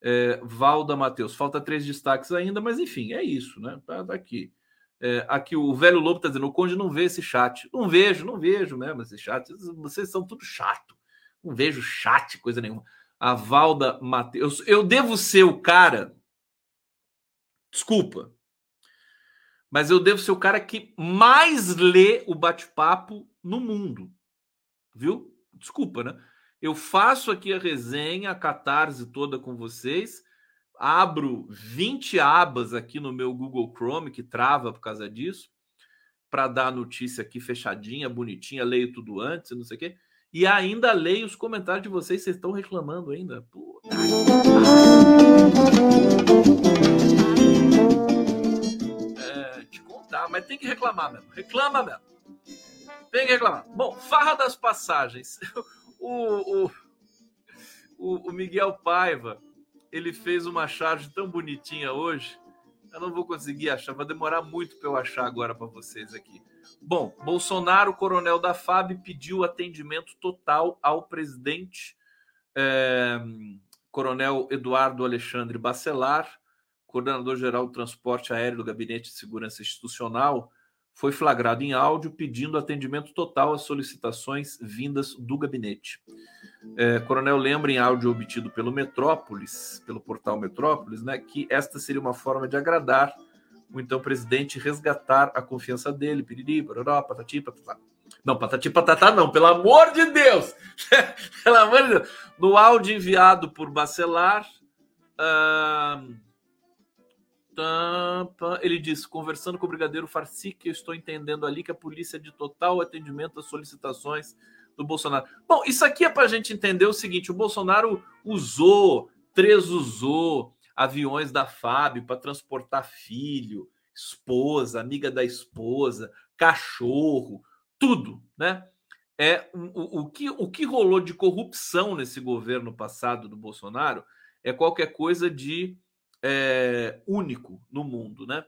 É, Valda Matheus, falta três destaques ainda, mas enfim, é isso, né? Tá, tá aqui. É, aqui o velho Lobo está dizendo: o Conde não vê esse chat. Não vejo, não vejo mesmo esse chat. Vocês são tudo chato. Não vejo chat, coisa nenhuma. A Valda Matheus. Eu devo ser o cara. Desculpa. Mas eu devo ser o cara que mais lê o bate-papo no mundo. Viu? Desculpa, né? Eu faço aqui a resenha, a catarse toda com vocês abro 20 abas aqui no meu Google Chrome, que trava por causa disso, para dar a notícia aqui fechadinha, bonitinha, leio tudo antes, não sei o quê. E ainda leio os comentários de vocês, vocês estão reclamando ainda. É, te contar, mas tem que reclamar mesmo. Reclama mesmo. Que reclamar. Bom, farra das passagens. [LAUGHS] O, o, o, o Miguel Paiva ele fez uma charge tão bonitinha hoje. Eu não vou conseguir achar, vai demorar muito para eu achar agora para vocês aqui. Bom, Bolsonaro, coronel da FAB, pediu atendimento total ao presidente é, coronel Eduardo Alexandre Bacelar, coordenador-geral do transporte aéreo do Gabinete de Segurança Institucional, foi flagrado em áudio pedindo atendimento total às solicitações vindas do gabinete. É, Coronel lembra em áudio obtido pelo Metrópolis, pelo portal Metrópolis, né, que esta seria uma forma de agradar o então presidente resgatar a confiança dele, piriri, pororó, patati, patatá. Não, patati, patatá não, pelo amor de Deus! [LAUGHS] pelo amor de Deus! No áudio enviado por Bacelar, uh, ele diz, conversando com o brigadeiro Farsic, eu estou entendendo ali que a polícia é de total atendimento às solicitações do Bolsonaro. Bom, isso aqui é para a gente entender o seguinte: o Bolsonaro usou, usou aviões da FAB para transportar filho, esposa, amiga da esposa, cachorro, tudo, né? É o, o, que, o que rolou de corrupção nesse governo passado do Bolsonaro é qualquer coisa de é, único no mundo, né?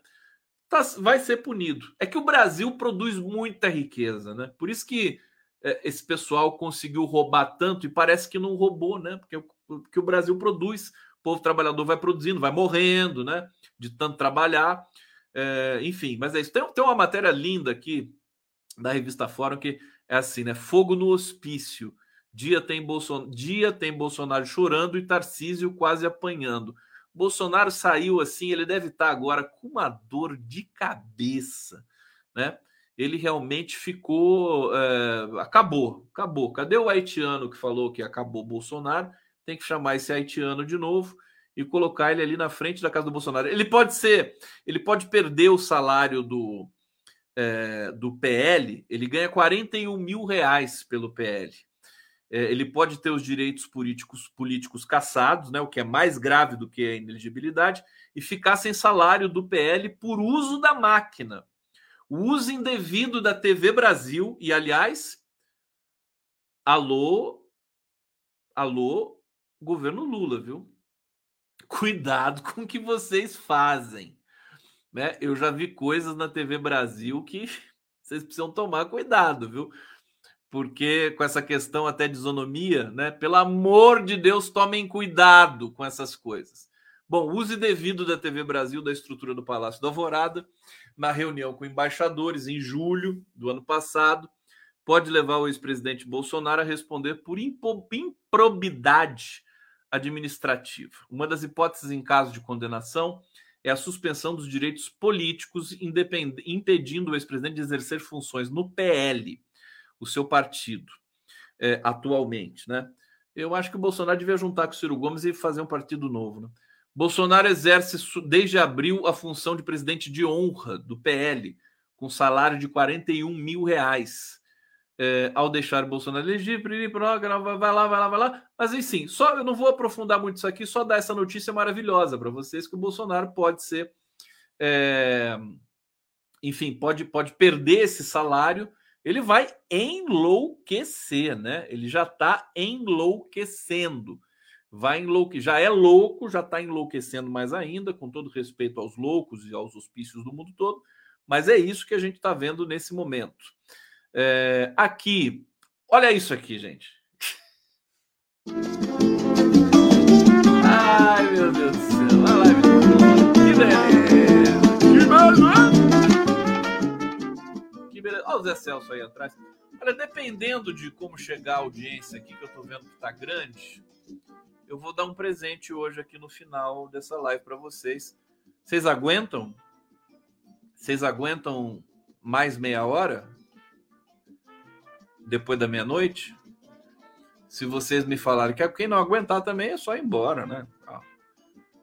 Tá, vai ser punido. É que o Brasil produz muita riqueza, né? Por isso que é, esse pessoal conseguiu roubar tanto e parece que não roubou, né? Porque, porque o Brasil produz, o povo trabalhador vai produzindo, vai morrendo, né? De tanto trabalhar. É, enfim, mas é isso. Tem, tem uma matéria linda aqui da revista Fórum que é assim, né? Fogo no hospício. Dia tem, Bolson... Dia tem Bolsonaro chorando e Tarcísio quase apanhando. Bolsonaro saiu assim, ele deve estar agora com uma dor de cabeça, né? Ele realmente ficou. É, acabou, acabou. Cadê o haitiano que falou que acabou Bolsonaro? Tem que chamar esse haitiano de novo e colocar ele ali na frente da casa do Bolsonaro. Ele pode ser, ele pode perder o salário do, é, do PL, ele ganha 41 mil reais pelo PL ele pode ter os direitos políticos, políticos cassados, né, o que é mais grave do que a ineligibilidade, e ficar sem salário do PL por uso da máquina. O uso indevido da TV Brasil, e aliás, alô, alô, governo Lula, viu? Cuidado [LAUGHS] com o que vocês fazem. Né? Eu já vi coisas na TV Brasil que [LAUGHS] vocês precisam tomar cuidado, viu? Porque com essa questão até de isonomia, né? Pelo amor de Deus, tomem cuidado com essas coisas. Bom, use devido da TV Brasil da estrutura do Palácio da Alvorada na reunião com embaixadores em julho do ano passado pode levar o ex-presidente Bolsonaro a responder por improbidade administrativa. Uma das hipóteses em caso de condenação é a suspensão dos direitos políticos, impedindo o ex-presidente de exercer funções no PL o seu partido é, atualmente, né? Eu acho que o Bolsonaro devia juntar com o Ciro Gomes e fazer um partido novo. Né? Bolsonaro exerce desde abril a função de presidente de honra do PL, com salário de 41 mil reais. É, ao deixar Bolsonaro elegir, vai lá, vai lá, vai lá. Mas enfim, só eu não vou aprofundar muito isso aqui, só dar essa notícia maravilhosa para vocês que o Bolsonaro pode ser, é, enfim, pode, pode perder esse salário ele vai enlouquecer, né? Ele já está enlouquecendo. vai enlouquecer, já é louco, já está enlouquecendo mais ainda, com todo respeito aos loucos e aos hospícios do mundo todo, mas é isso que a gente está vendo nesse momento. É, aqui, olha isso aqui, gente. Ai, meu Deus do céu. Lá, que beleza. Que beleza. O Zé Celso aí atrás. Olha, dependendo de como chegar a audiência aqui, que eu tô vendo que tá grande, eu vou dar um presente hoje aqui no final dessa live para vocês. Vocês aguentam? Vocês aguentam mais meia hora? Depois da meia-noite? Se vocês me falarem que quem não aguentar também é só ir embora, né?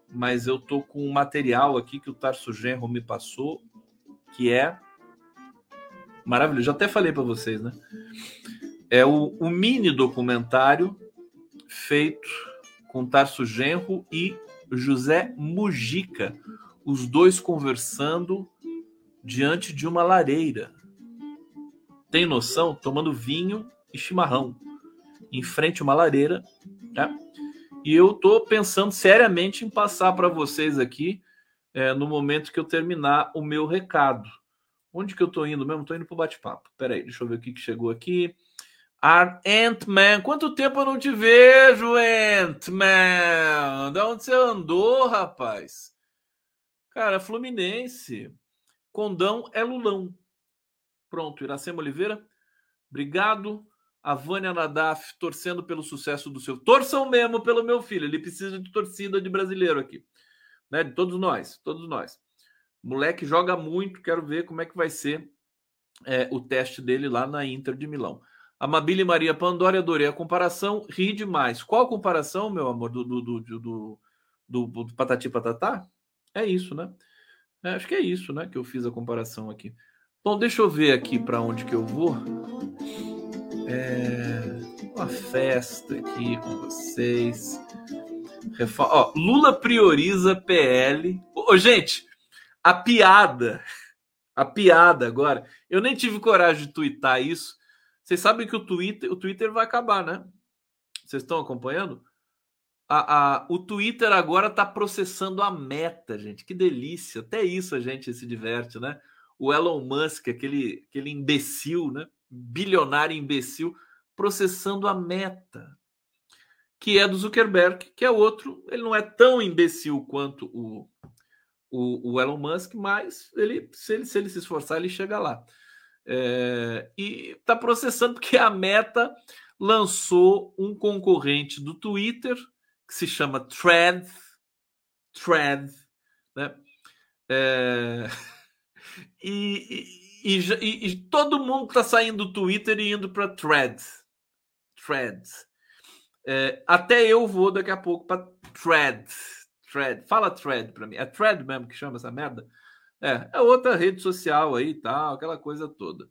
Mas eu tô com um material aqui que o Tarso Genro me passou, que é maravilhoso. Já até falei para vocês, né? É o, o, mini documentário feito com Tarso Genro e José Mujica, os dois conversando diante de uma lareira. Tem noção? Tomando vinho e chimarrão em frente a uma lareira, né? E eu estou pensando seriamente em passar para vocês aqui é, no momento que eu terminar o meu recado. Onde que eu estou indo mesmo? Estou indo para o bate-papo. Peraí, deixa eu ver o que, que chegou aqui. Ant-Man, quanto tempo eu não te vejo, Ant-Man? Da onde você andou, rapaz? Cara, Fluminense. Condão é Lulão. Pronto, Iracema Oliveira. Obrigado a Vânia Nadaf torcendo pelo sucesso do seu. Torçam mesmo pelo meu filho. Ele precisa de torcida de brasileiro aqui. Né? De todos nós, todos nós. Moleque joga muito, quero ver como é que vai ser é, o teste dele lá na Inter de Milão. Amabile Maria Pandora, adorei a comparação, ri demais. Qual comparação, meu amor, do, do, do, do, do, do Patati Patatá? É isso, né? É, acho que é isso, né? Que eu fiz a comparação aqui. Bom, deixa eu ver aqui para onde que eu vou. É, uma festa aqui com vocês. Ó, Lula prioriza PL. Ô, gente, a piada, a piada agora. Eu nem tive coragem de twittar isso. Vocês sabem que o Twitter, o Twitter vai acabar, né? Vocês estão acompanhando? A, a, o Twitter agora está processando a meta, gente. Que delícia. Até isso a gente se diverte, né? O Elon Musk, aquele, aquele imbecil, né? bilionário imbecil processando a meta, que é do Zuckerberg, que é outro. Ele não é tão imbecil quanto o, o, o Elon Musk, mas ele se, ele, se ele se esforçar, ele chega lá. É, e está processando porque a Meta lançou um concorrente do Twitter que se chama Thread, Thread, né? É, [LAUGHS] e, e, e, e todo mundo está saindo do Twitter e indo para Threads. Threads. É, até eu vou daqui a pouco para Threads. Thread. Fala Thread para mim. É Thread mesmo que chama essa merda? É, é outra rede social aí e tal, aquela coisa toda.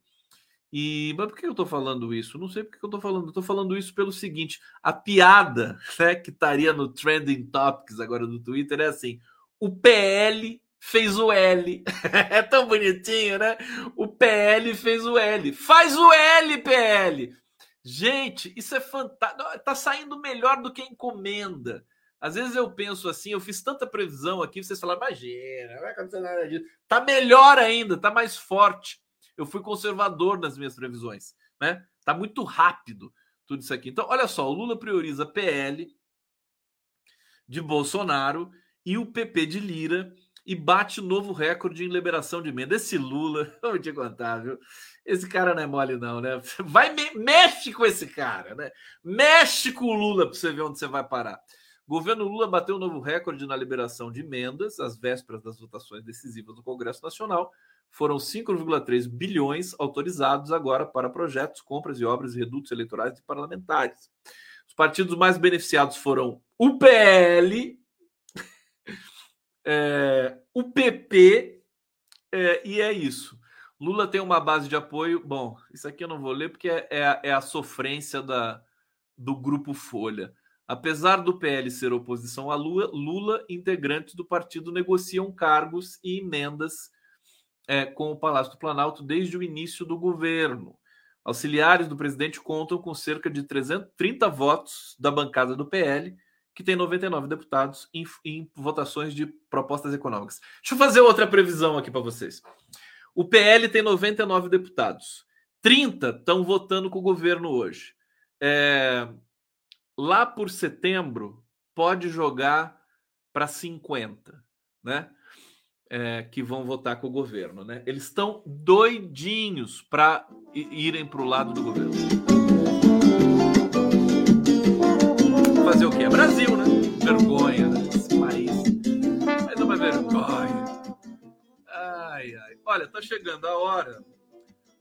E, mas por que eu estou falando isso? Não sei por que eu estou falando. Estou falando isso pelo seguinte: a piada né, que estaria no Trending Topics agora do Twitter é assim: o PL fez o L. [LAUGHS] é tão bonitinho, né? O PL fez o L. Faz o L, PL. Gente, isso é fantástico. Tá saindo melhor do que encomenda. Às vezes eu penso assim, eu fiz tanta previsão aqui, vocês falam, imagina, vai acontecer nada disso. Tá melhor ainda, tá mais forte. Eu fui conservador nas minhas previsões, né? Tá muito rápido tudo isso aqui. Então, olha só, o Lula prioriza PL de Bolsonaro e o PP de Lira e bate novo recorde em liberação de emenda. Esse Lula, [LAUGHS] vou te contar, viu? Esse cara não é mole, não, né? Vai, me, mexe com esse cara, né? Mexe com o Lula para você ver onde você vai parar. Governo Lula bateu um novo recorde na liberação de emendas às vésperas das votações decisivas do Congresso Nacional. Foram 5,3 bilhões autorizados agora para projetos, compras e obras e redutos eleitorais de parlamentares. Os partidos mais beneficiados foram o PL, [LAUGHS] é, o PP, é, e é isso. Lula tem uma base de apoio. Bom, isso aqui eu não vou ler porque é, é, a, é a sofrência da, do grupo Folha. Apesar do PL ser oposição a Lula, Lula, integrantes do partido negociam cargos e emendas é, com o Palácio do Planalto desde o início do governo. Auxiliares do presidente contam com cerca de 330 votos da bancada do PL que tem 99 deputados em, em votações de propostas econômicas. Deixa eu fazer outra previsão aqui para vocês. O PL tem 99 deputados. 30 estão votando com o governo hoje. É, lá por setembro, pode jogar para 50, né? É, que vão votar com o governo, né? Eles estão doidinhos para irem para o lado do governo. Fazer o quê? É Brasil, né? Vergonha, né? Esse país. Mas uma vergonha. Ai, ai. Olha, tá chegando a hora.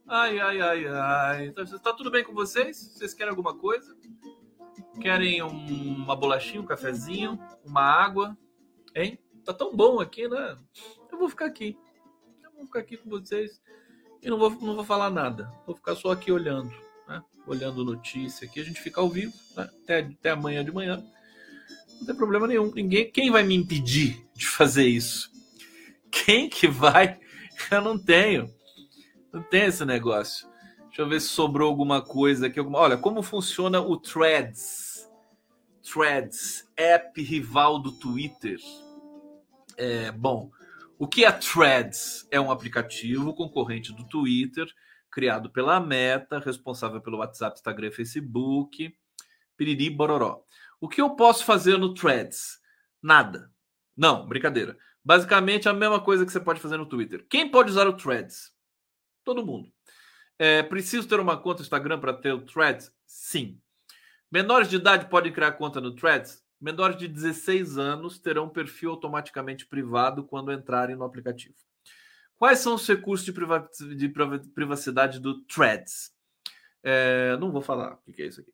Ai, ai, ai, ai. Tá, tá tudo bem com vocês? Vocês querem alguma coisa? Querem um, uma bolachinha, um cafezinho, uma água? Hein? Tá tão bom aqui, né? Eu vou ficar aqui. Eu vou ficar aqui com vocês e não vou, não vou falar nada. Vou ficar só aqui olhando, né? Olhando notícia aqui. A gente fica ao vivo, né? até, até amanhã de manhã. Não tem problema nenhum. Ninguém, quem vai me impedir de fazer isso? Quem que vai? [LAUGHS] Eu não tenho. Não tem esse negócio. Deixa eu ver se sobrou alguma coisa aqui. Olha, como funciona o Threads? Threads, app rival do Twitter. É, bom, o que é Threads? É um aplicativo concorrente do Twitter, criado pela Meta, responsável pelo WhatsApp, Instagram e Facebook. Piriri Bororó. O que eu posso fazer no Threads? Nada. Não, brincadeira. Basicamente a mesma coisa que você pode fazer no Twitter. Quem pode usar o Threads? Todo mundo. É, preciso ter uma conta Instagram para ter o Threads? Sim. Menores de idade podem criar conta no Threads? Menores de 16 anos terão perfil automaticamente privado quando entrarem no aplicativo. Quais são os recursos de, privacidade do Threads? É, não vou falar o que é isso aqui.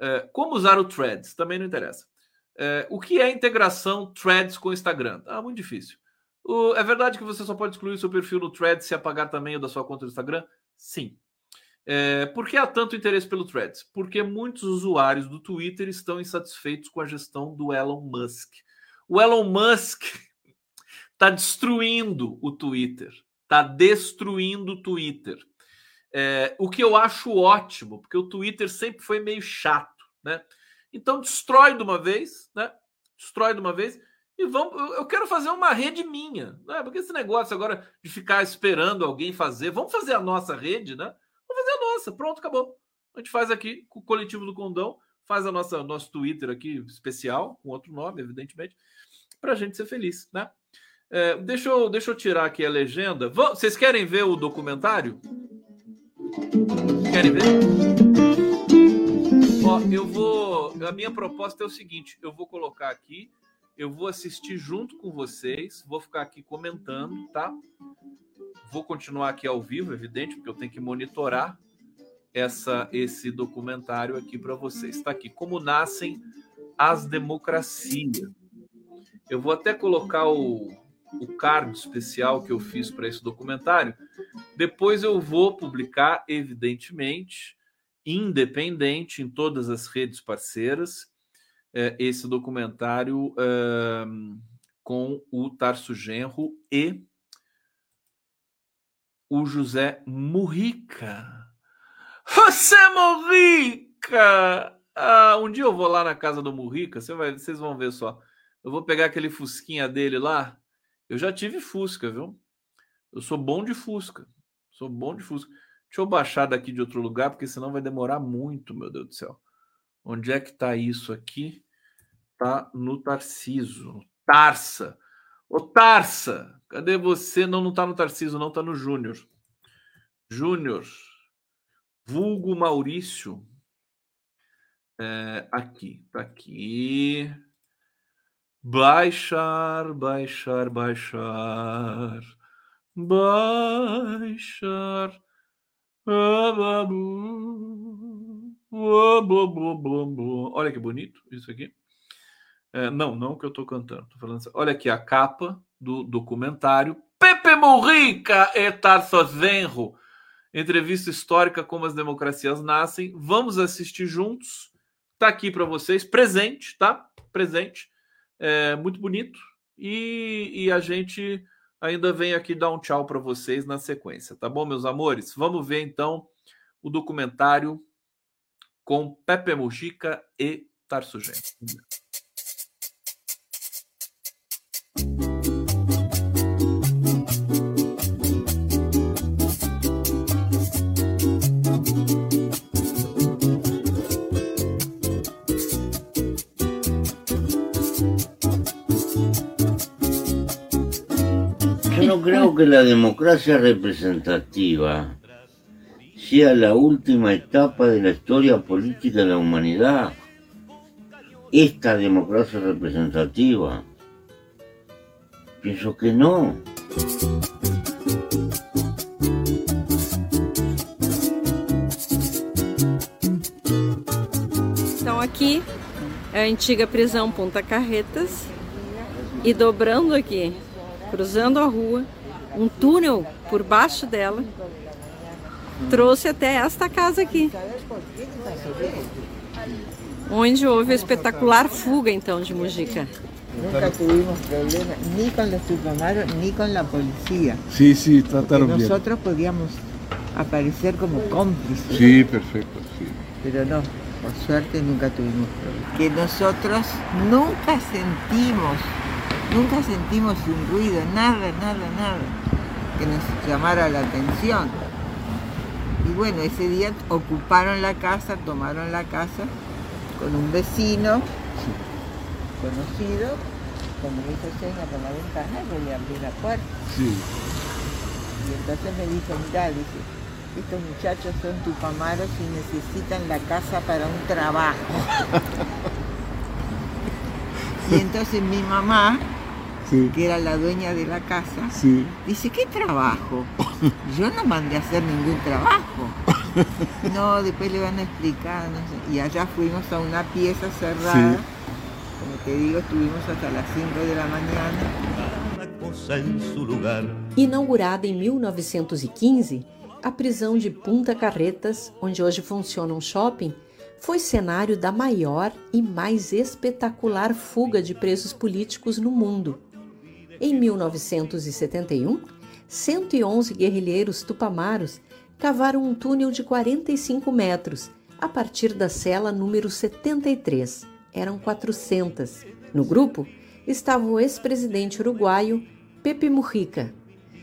É, como usar o Threads? Também não interessa. É, o que é integração Threads com o Instagram? Ah, muito difícil. O, é verdade que você só pode excluir seu perfil no Threads se apagar também o da sua conta do Instagram? Sim. É, por que há tanto interesse pelo Threads? Porque muitos usuários do Twitter estão insatisfeitos com a gestão do Elon Musk. O Elon Musk está [LAUGHS] destruindo o Twitter, está destruindo o Twitter. É, o que eu acho ótimo, porque o Twitter sempre foi meio chato, né? Então destrói de uma vez, né? Destrói de uma vez e vamos. Eu quero fazer uma rede minha, né? Porque esse negócio agora de ficar esperando alguém fazer, vamos fazer a nossa rede, né? Nossa, pronto, acabou. A gente faz aqui com o coletivo do Condão, faz a nossa nosso Twitter aqui especial, com outro nome, evidentemente, para a gente ser feliz, né? É, deixa, eu, deixa eu tirar aqui a legenda. vocês querem ver o documentário? Querem ver? Ó, eu vou. A minha proposta é o seguinte: eu vou colocar aqui, eu vou assistir junto com vocês, vou ficar aqui comentando, tá? Vou continuar aqui ao vivo, evidente, porque eu tenho que monitorar essa esse documentário aqui para vocês. Está aqui como nascem as democracias. Eu vou até colocar o, o card especial que eu fiz para esse documentário. Depois eu vou publicar, evidentemente, independente em todas as redes parceiras, é, esse documentário é, com o Tarso Genro e o José Murrica. José Murrica! Ah, um dia eu vou lá na casa do Murrica, você vai, vocês vão ver só. Eu vou pegar aquele fusquinha dele lá. Eu já tive Fusca, viu? Eu sou bom de Fusca. Sou bom de Fusca. Deixa eu baixar daqui de outro lugar, porque senão vai demorar muito, meu Deus do céu. Onde é que tá isso aqui? Tá no Tarciso. Tarsa. Ô, Tarsa, cadê você? Não, não tá no Tarciso, não, tá no Júnior. Júnior. Vulgo Maurício. É, aqui, tá aqui. Baixar, baixar, baixar. Baixar. Olha que bonito isso aqui. É, não, não que eu estou cantando. Tô falando assim. Olha aqui a capa do documentário. Pepe Murrica e Tarso Zenro. Entrevista histórica como as democracias nascem. Vamos assistir juntos. Tá aqui para vocês, presente, tá? Presente. É, muito bonito. E, e a gente ainda venho aqui dar um tchau para vocês na sequência, tá bom, meus amores? Vamos ver então o documentário com Pepe Mujica e Tarso Gêmeo. No creo que la democracia representativa sea la última etapa de la historia política de la humanidad. Esta democracia representativa. Pienso que no. Então aqui é a antiga prisão Ponta Carretas e dobrando aqui, cruzando a rua, um túnel por baixo dela trouxe até esta casa aqui. Onde houve a espetacular fuga então de Mujica. Nunca tuvimos problemas ni con los tupamaros ni con la policía. Sí, sí, trataron bien. Nosotros podíamos aparecer como cómplices. Sí, perfecto, sí. Pero no, por suerte nunca tuvimos problemas. Que nosotros nunca sentimos, nunca sentimos un ruido, nada, nada, nada, que nos llamara la atención. Y bueno, ese día ocuparon la casa, tomaron la casa con un vecino conocido, como me hizo seña por la ventana, yo le abrí la puerta. Sí. Y entonces me dijo, mira, dice, estos muchachos son tupamaros y necesitan la casa para un trabajo. [LAUGHS] y entonces mi mamá, Sí. que era la dueña de la casa, Sí. dice, ¿qué trabajo? [LAUGHS] Yo no mandé a hacer ningún trabajo. [LAUGHS] No, después le van a explicar. no sé. Y allá fuimos a una pieza cerrada. Como te digo, estuvimos hasta las 5 de la mañana. Inaugurada em 1915, a prisão de Punta Carretas, onde hoje funciona um shopping, foi cenário da maior e mais espetacular fuga de presos políticos no mundo. Em 1971, 111 guerrilheiros tupamaros cavaram um túnel de 45 metros a partir da cela número 73. Eram 400. No grupo estava o ex-presidente uruguaio Pepe Mujica.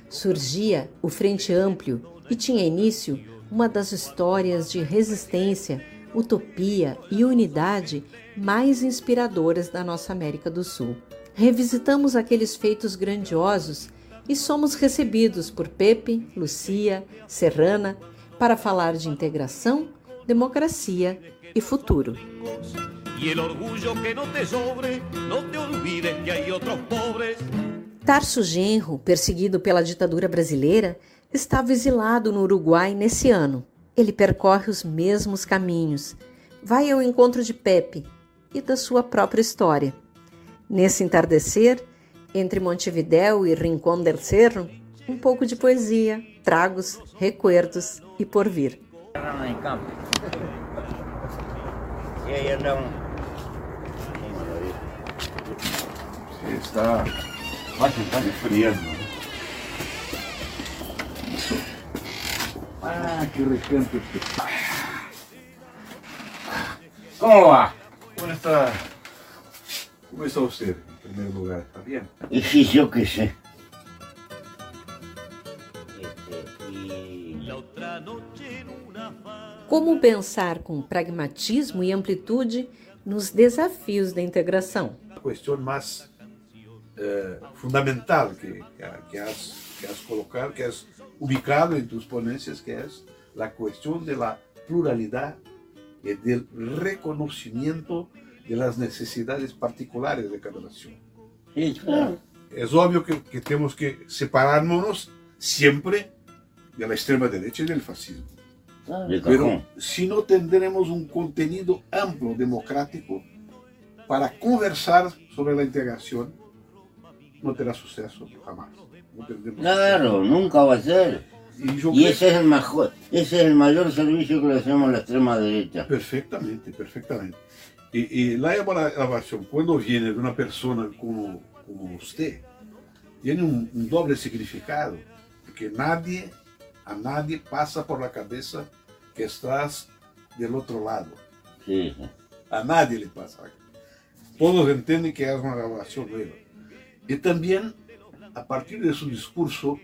Surgia o Frente Amplio e tinha início uma das histórias de resistência, utopia e unidade mais inspiradoras da nossa América do Sul. Revisitamos aqueles feitos grandiosos e somos recebidos por Pepe, Lucia, Serrana para falar de integração, democracia e futuro. Tarso Genro, perseguido pela ditadura brasileira, estava exilado no Uruguai nesse ano. Ele percorre os mesmos caminhos, vai ao encontro de Pepe e da sua própria história. Nesse entardecer, entre Montevidéu e Rincón del Cerro, um pouco de poesia, tragos, recuerdos e porvir. Está. Vai que está esfriando. Ah, que recanto. ¿Cómo va? ¿Cómo está? Sí, yo qué sé. Este, y La otra noche en una farra. Como pensar com pragmatismo e amplitude nos desafios da integração? La cuestión más eh, fundamental que, que, que has, que has colocado, que has ubicado en tus ponencias, que es la cuestión de la pluralidad y del reconocimiento de las necesidades particulares de cada nación. sí, claro. Es obvio que, que tenemos que separarnos siempre de la extrema derecha y del fascismo. Pero si no tendremos un contenido amplio, democrático, para conversar sobre la integración, no tendrá suceso jamás. No Claro, nunca va a ser. Y yo Y creo- ese es el mejor, ese es el mayor servicio que le hacemos a la extrema derecha. Perfectamente, perfectamente. Y, y la evaluación, cuando viene de una persona como, como usted, tiene un, un doble significado, porque nadie, a nadie pasa por la cabeza que estás del otro lado. Sí. A nadie le pasa. Todos entienden que es una evaluación nueva. Y también, a partir de su discurso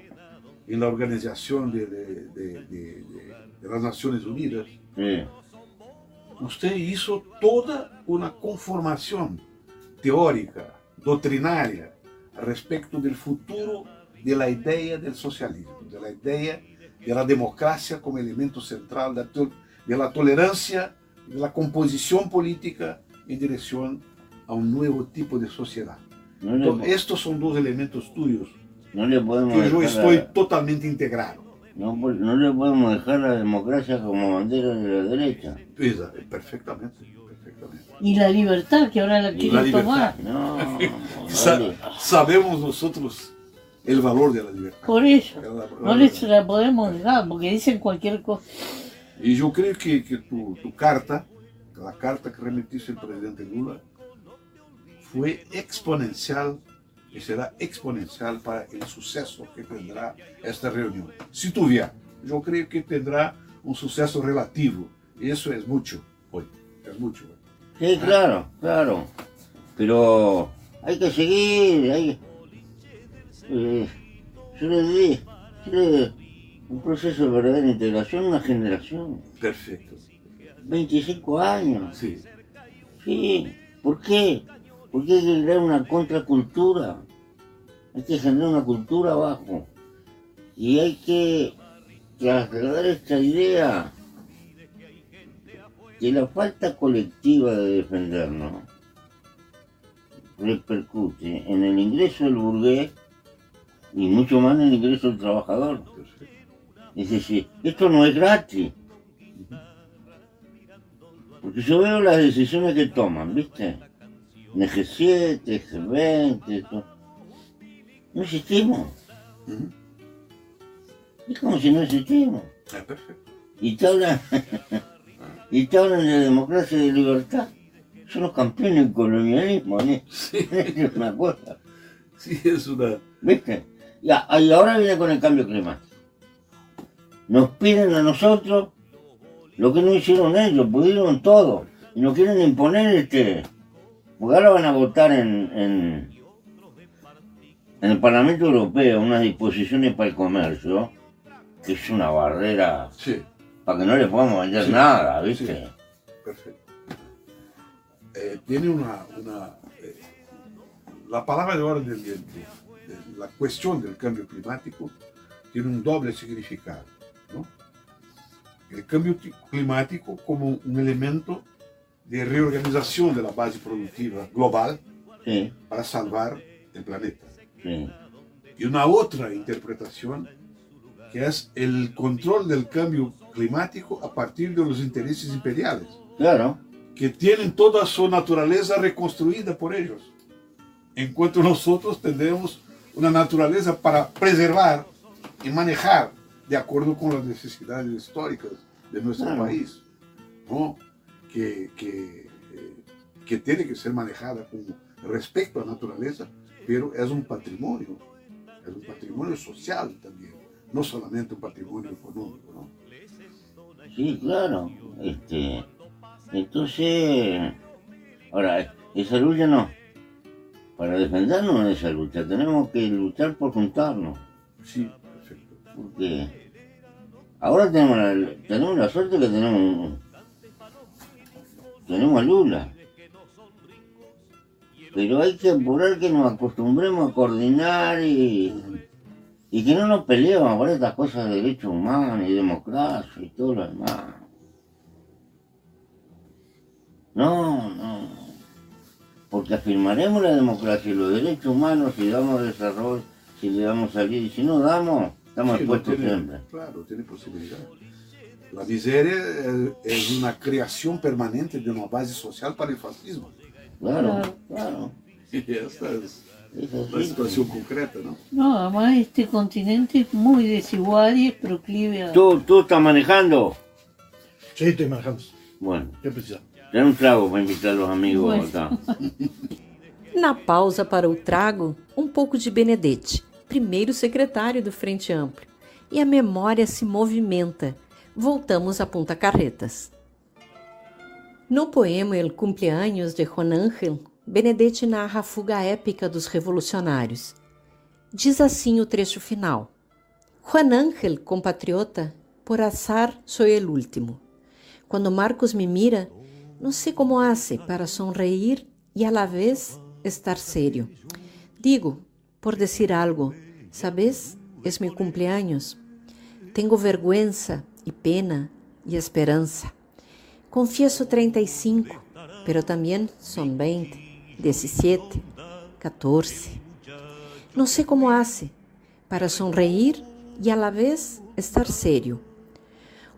en la organización de, de- de- de- de- de las Naciones Unidas, sí. Usted hizo toda una conformación teórica, doctrinaria, respecto del futuro de la idea del socialismo, de la idea de la democracia como elemento central da to- de la tolerancia, de la composición política en dirección a un nuevo tipo de sociedad. No le, Entonces, estos son dos elementos tuyos no le podemos que yo dejar estoy la- totalmente integrado. no, pues, no le podemos dejar la democracia como bandera de la derecha. Perfectamente, perfectamente. Y la libertad que ahora la quieren tomar. No, [LAUGHS] vale. sabemos nosotros el valor de la libertad. Por eso. La- la- No les la podemos dejar porque dicen cualquier cosa. Y yo creo que, que tu, tu carta, la carta que remitiste el presidente Lula, fue exponencial y será exponencial para el suceso que tendrá esta reunión. Si tuviera, yo creo que tendrá un suceso relativo. Y eso es mucho hoy. Es mucho. hoy. Sí, claro, claro. Pero hay que seguir, hay eh, yo le di, yo le- un proceso de verdadera integración, una generación, Perfecto. 25 años. Sí. Sí, ¿por qué? Porque hay que crear una contracultura, hay que generar una cultura abajo y hay que trasladar esta idea que la falta colectiva de defendernos repercute en el ingreso del burgués y mucho más en el ingreso del trabajador. Es decir, esto no es gratis. Porque yo veo las decisiones que toman, ¿viste? En el G7, G20, todo. No existimos. Es como si no existimos. Ah, perfecto. Y te hablan, [LAUGHS] y te hablan de democracia y de libertad. Son los campeones del colonialismo, ¿eh? Es una cosa. Sí, es una... ¿Viste? Y ahora viene con el cambio climático. Nos piden a nosotros lo que no hicieron ellos, pudieron todo. Y nos quieren imponer este. Porque ahora van a votar en, en, en el Parlamento Europeo unas disposiciones para el comercio, que es una barrera Sí, para que no le podamos vender Sí, nada, ¿viste? sí. perfecto. Eh, tiene una... una, eh, la palabra de ahora de, de- de- la cuestión del cambio climático tiene un doble significado. ¿no? El cambio ti- climático como un elemento de reorganización de la base productiva global Sí, para salvar el planeta. sí. Y una otra interpretación que es el control del cambio climático a partir de los intereses imperiales, Claro, que tienen toda su naturaleza reconstruida por ellos. En cuanto nosotros tendremos una naturaleza para preservar y manejar de acuerdo con las necesidades históricas de nuestro Claro. país, ¿no? que, que, eh, que tiene que ser manejada con respeto a la naturaleza, pero es un patrimonio, es un patrimonio social también, no solamente un patrimonio económico. ¿no? Sí, claro. Este, entonces, ahora, esa lucha no. Para defendernos de esa lucha tenemos que luchar por juntarnos. Sí, perfecto. Porque ahora tenemos la, tenemos la suerte que tenemos tenemos a Lula. Pero hay que apurar que nos acostumbremos a coordinar y, y que no nos peleemos por estas cosas de derechos humanos y democracia y todo lo demás. No, no. Porque afirmaremos la democracia y los derechos humanos si damos desarrollo, si le damos salida. Y si no damos, estamos Sí, expuestos no tiene- siempre. Claro, tiene posibilidad. La miseria es, es una creación permanente de una base social para el fascismo. Claro, Claro. claro. [LAUGHS] Y esta es Es la situación concreta, ¿no? No, además este continente es muy desigual y es proclive a... ¿Tú, tú estás manejando? Sí, estoy manejando. Bueno, ¿Qué precisa? ten un trago para invitar a los amigos Bueno. acá. [LAUGHS] Na pausa para o trago, um pouco de Benedetti, primeiro secretário do Frente Amplio. E a memória se movimenta. Voltamos a Punta Carretas. No poema El Cumpleaños de Juan Ángel, Benedetti narra a fuga épica dos revolucionários. Diz assim o trecho final: Juan Ángel, compatriota, por azar sou el último. Quando Marcos me mira, não sei como hace para sonreír e a la vez estar serio. Digo, por decir algo, Sabes, es mi cumpleaños. Tengo vergüenza y pena y esperanza. Confieso 35, pero también son 20, 17, 14. No sé cómo hace para sonreír y a la vez estar serio.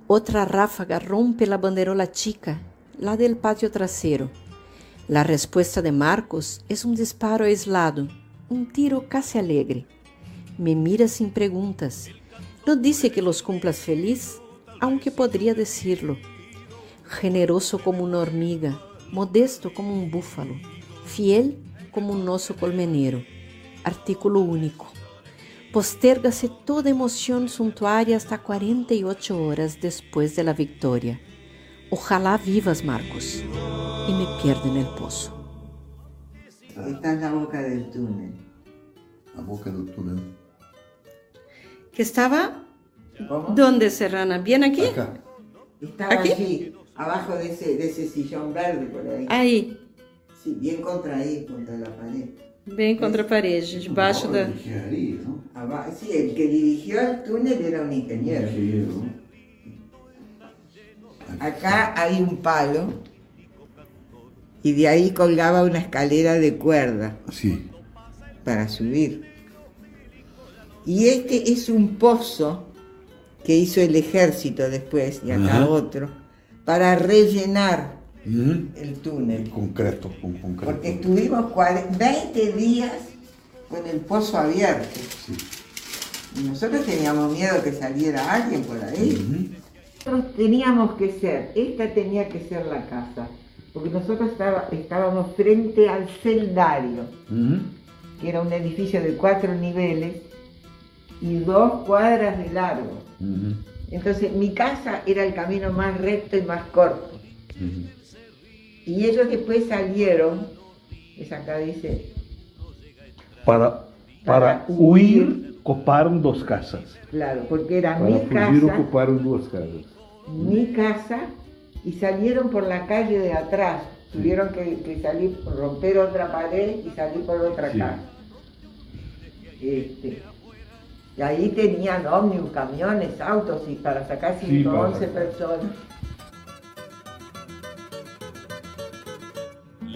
Otra ráfaga rompe la banderola chica, la del patio trasero. La respuesta de Marcos es un disparo aislado, un tiro casi alegre. Me mira sin preguntas. No dice que los cumplas feliz, aunque podría decirlo. Generoso como una hormiga, modesto como un búfalo, fiel como un oso colmenero. Artículo único. Posterga-se toda emoción suntuaria hasta 48 horas después de la victoria. Ojalá vivas, Marcos, y me pierda en el pozo. Está en la boca del túnel. A boca do túnel. ¿Que estaba? ¿Dónde, Serrana? ¿Bien aquí? Acá. Estaba ¿Aquí? allí, abajo de ese, de ese sillón verde por ahí. Aí, Sí, bien contra ahí, contra la pared. bem contra a parede, debaixo da. Engenharia, não? Aba- sí, el que dirigió el túnel era un ingeniero. Engenheiro. Acá hay un palo y de ahí colgaba una escalera de cuerda Sim. para subir. Y este es un pozo que hizo el ejército después, y acá Ajá. otro, para rellenar El túnel. Concreto. Porque estuvimos cuare- 20 días con el pozo abierto. Y nosotros teníamos miedo que saliera alguien por ahí. Nosotros teníamos que ser, esta tenía que ser la casa, porque nosotros estaba- estábamos frente al celdario, que era un edificio de cuatro niveles y dos cuadras de largo. Entonces mi casa era el camino más recto y más corto. Y ellos después salieron, es acá dice, Para, para huir, coparam dos casas. claro, porque era Para mi fugir, casa, ocuparam duas casas. mi casa, y salieron por la calle de atrás. Tuvieron que, que salir, romper otra pared y salir por otra Sí. casa. Este, y ahí tenían ómnibus, camiones, autos, y para sacar Sí, 111 para- personas.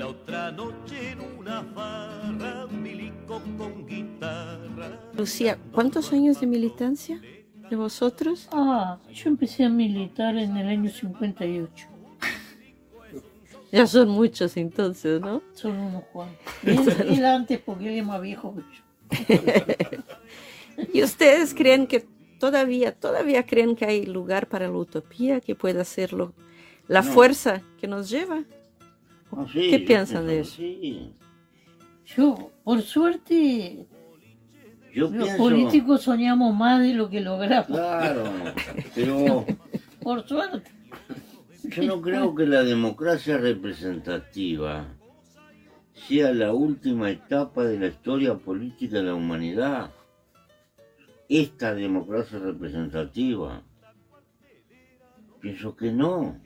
La otra noche en una farra, milico con guitarra. Lucía, ¿cuántos años de militancia de vosotros? Ah, yo empecé a militar en el año 58. [LAUGHS] Ya son muchos entonces, ¿no? Son unos cuantos. [LAUGHS] Él, él antes porque él es más viejo que yo. [LAUGHS] ¿Y ustedes creen que todavía, todavía creen que hay lugar para la utopía, que pueda serlo la No. fuerza que nos lleva? Sí, ¿Qué piensan de eso? Sí. Yo, por suerte, Yo los pienso- políticos soñamos más de lo que logramos. Claro, pero [LAUGHS] Por suerte. yo no creo que la democracia representativa sea la última etapa de la historia política de la humanidad. Esta democracia representativa. Pienso que no.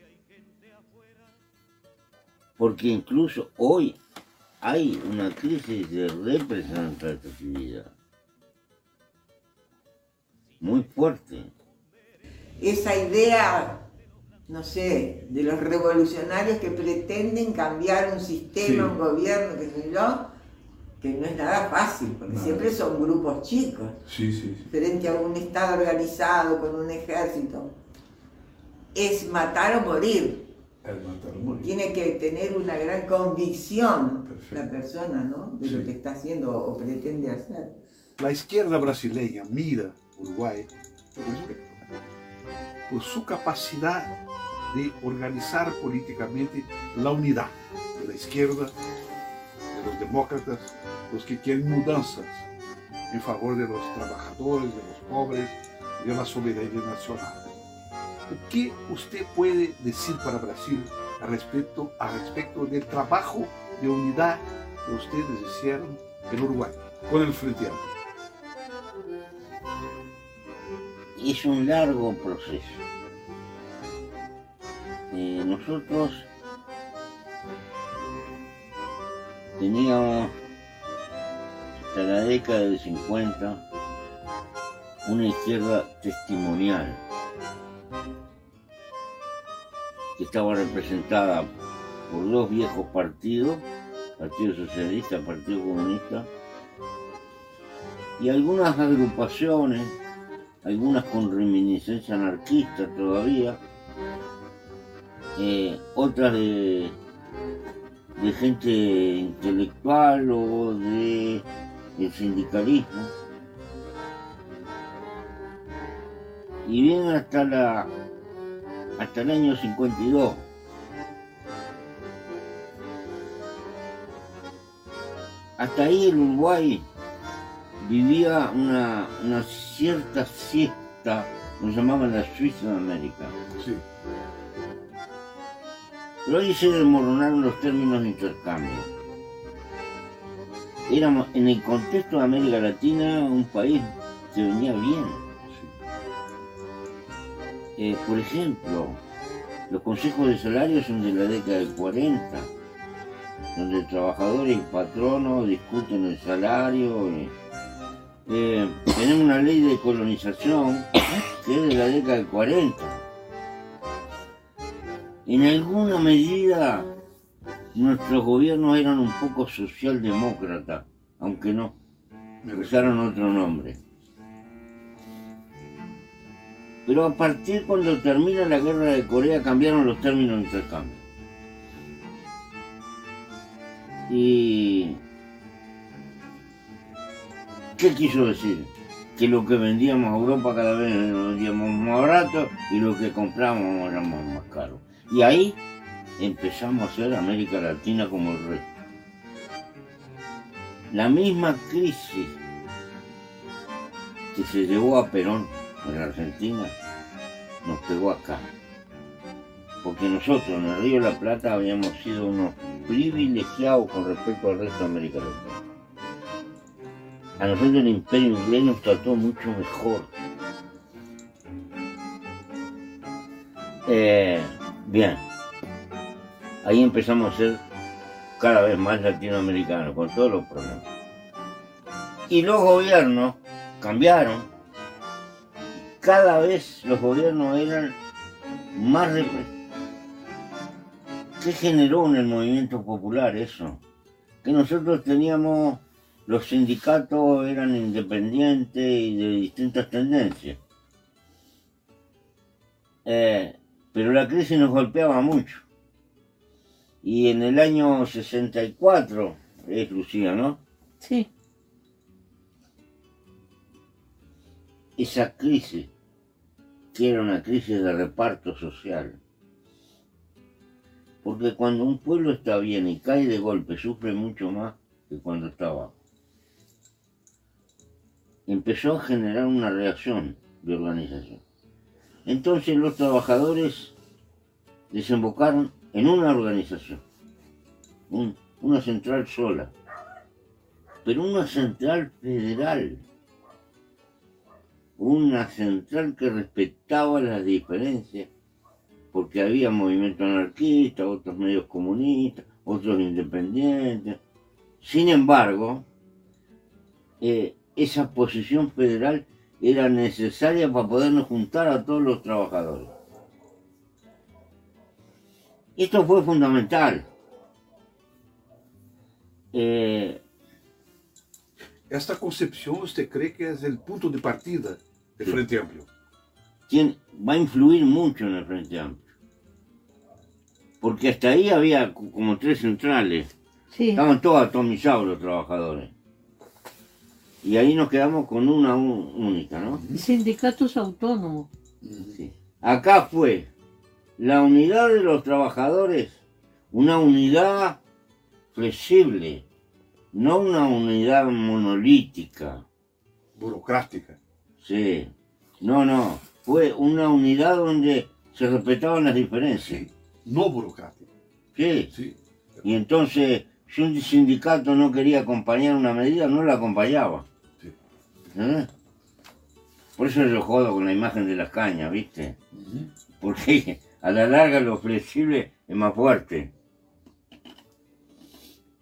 Porque incluso hoy hay una crisis de representatividad muy fuerte. esa idea, no sé, de los revolucionarios que pretenden cambiar un sistema, Sí. un gobierno, qué sé yo, que no es nada fácil, porque siempre son grupos chicos, sim. sim. frente a un Estado organizado, con un ejército. Es matar o morir. Tiene que tener una gran convicción Perfecto. la persona, ¿no? De lo que está haciendo o pretende hacer. La izquierda brasileña mira Uruguay por su capacidad de organizar políticamente la unidad de la izquierda, de los demócratas, los que quieren mudanzas en favor de los trabajadores, de los pobres, de la soberanía nacional. ¿Qué usted puede decir para Brasil a respecto, a respecto del trabajo de unidad que ustedes hicieron en Uruguay con el Frente Amplio? es un largo proceso. Eh, nosotros teníamos hasta la década del 50 una izquierda testimonial que estaba representada por dos viejos partidos, Partido Socialista, Partido Comunista, y algunas agrupaciones, algunas con reminiscencia anarquista todavía, eh, otras de, gente intelectual o de, de sindicalismo. Y bien hasta la hasta el año 52. Hasta ahí el Uruguay vivía una, una cierta siesta, lo llamaban la Suiza de América. Sí. Pero ahí se desmoronaron los términos de intercambio. Éramos, en el contexto de América Latina, un país que venía bien. Eh, por ejemplo, los consejos de salario son de la década del 40, donde trabajadores y patronos discuten el salario. eh, eh, tenemos una ley de colonización que es de la década del 40. En alguna medida nuestros gobiernos eran un poco socialdemócratas, aunque no, usaron otro nombre. Pero a partir cuando termina la guerra de Corea cambiaron los términos de intercambio. Y... ¿Qué quiso decir? Que lo que vendíamos a Europa cada vez lo vendíamos más barato y lo que comprábamos era más, caro. Y ahí empezamos a hacer América Latina como el resto. La misma crisis que se llevó a Perón en Argentina nos pegó acá. Porque nosotros en el Río de la Plata habíamos sido unos privilegiados con respecto al resto de América Latina. A nosotros el imperio inglés nos trató mucho mejor. Eh, bien, ahí empezamos a ser cada vez más latinoamericanos, con todos los problemas. Y los gobiernos cambiaron. Cada vez los gobiernos eran más represivos. ¿Qué generó en el movimiento popular eso? Que nosotros teníamos, los sindicatos eran independientes y de distintas tendencias. Eh, pero la crisis nos golpeaba mucho. Y en el año 64, es Lucía, ¿no? Sí. Esa crisis, que era una crisis de reparto social. Porque cuando un pueblo está bien y cae de golpe, sufre mucho más que cuando está abajo. Empezó a generar una reacción de organización. Entonces los trabajadores desembocaron en una organización, un- una central sola, pero una central federal, una central que respetaba las diferencias, porque había movimiento anarquista, otros medios comunistas, otros independientes. Sin embargo, eh, esa posición federal era necesaria para podernos juntar a todos los trabajadores. Esto fue fundamental. Eh, Esta concepción, ¿usted cree que es el punto de partida del Frente Amplio? tiene- va a influir mucho en el Frente Amplio. Porque hasta ahí había co- como tres centrales. Sí. Estaban todos atomizados los trabajadores. Y ahí nos quedamos con una única, ¿no? Sindicatos autónomos. Sí. Acá fue la unidad de los trabajadores, una unidad flexible, no una unidad monolítica. Burocrática. Sí, no, no, fue una unidad donde se respetaban las diferencias. No burocrática. Sí. Sí. Y entonces, si un sindicato no quería acompañar una medida, no la acompañaba. Sí. ¿Eh? Por eso yo jodo con la imagen de las cañas, ¿viste? Porque a la larga lo flexible es más fuerte.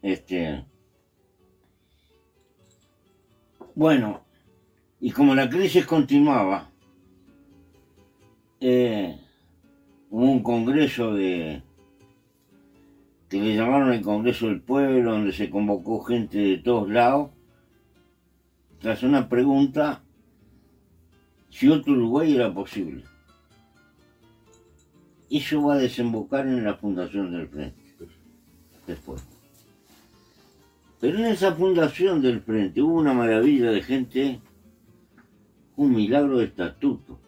Este. Bueno, Y como la crisis continuaba, eh, hubo un congreso de que le llamaron el Congreso del Pueblo, donde se convocó gente de todos lados, tras una pregunta si otro Uruguay era posible. Eso va a desembocar en la fundación del Frente, después. Pero en esa fundación del Frente hubo una maravilla de gente, un milagro de estatuto.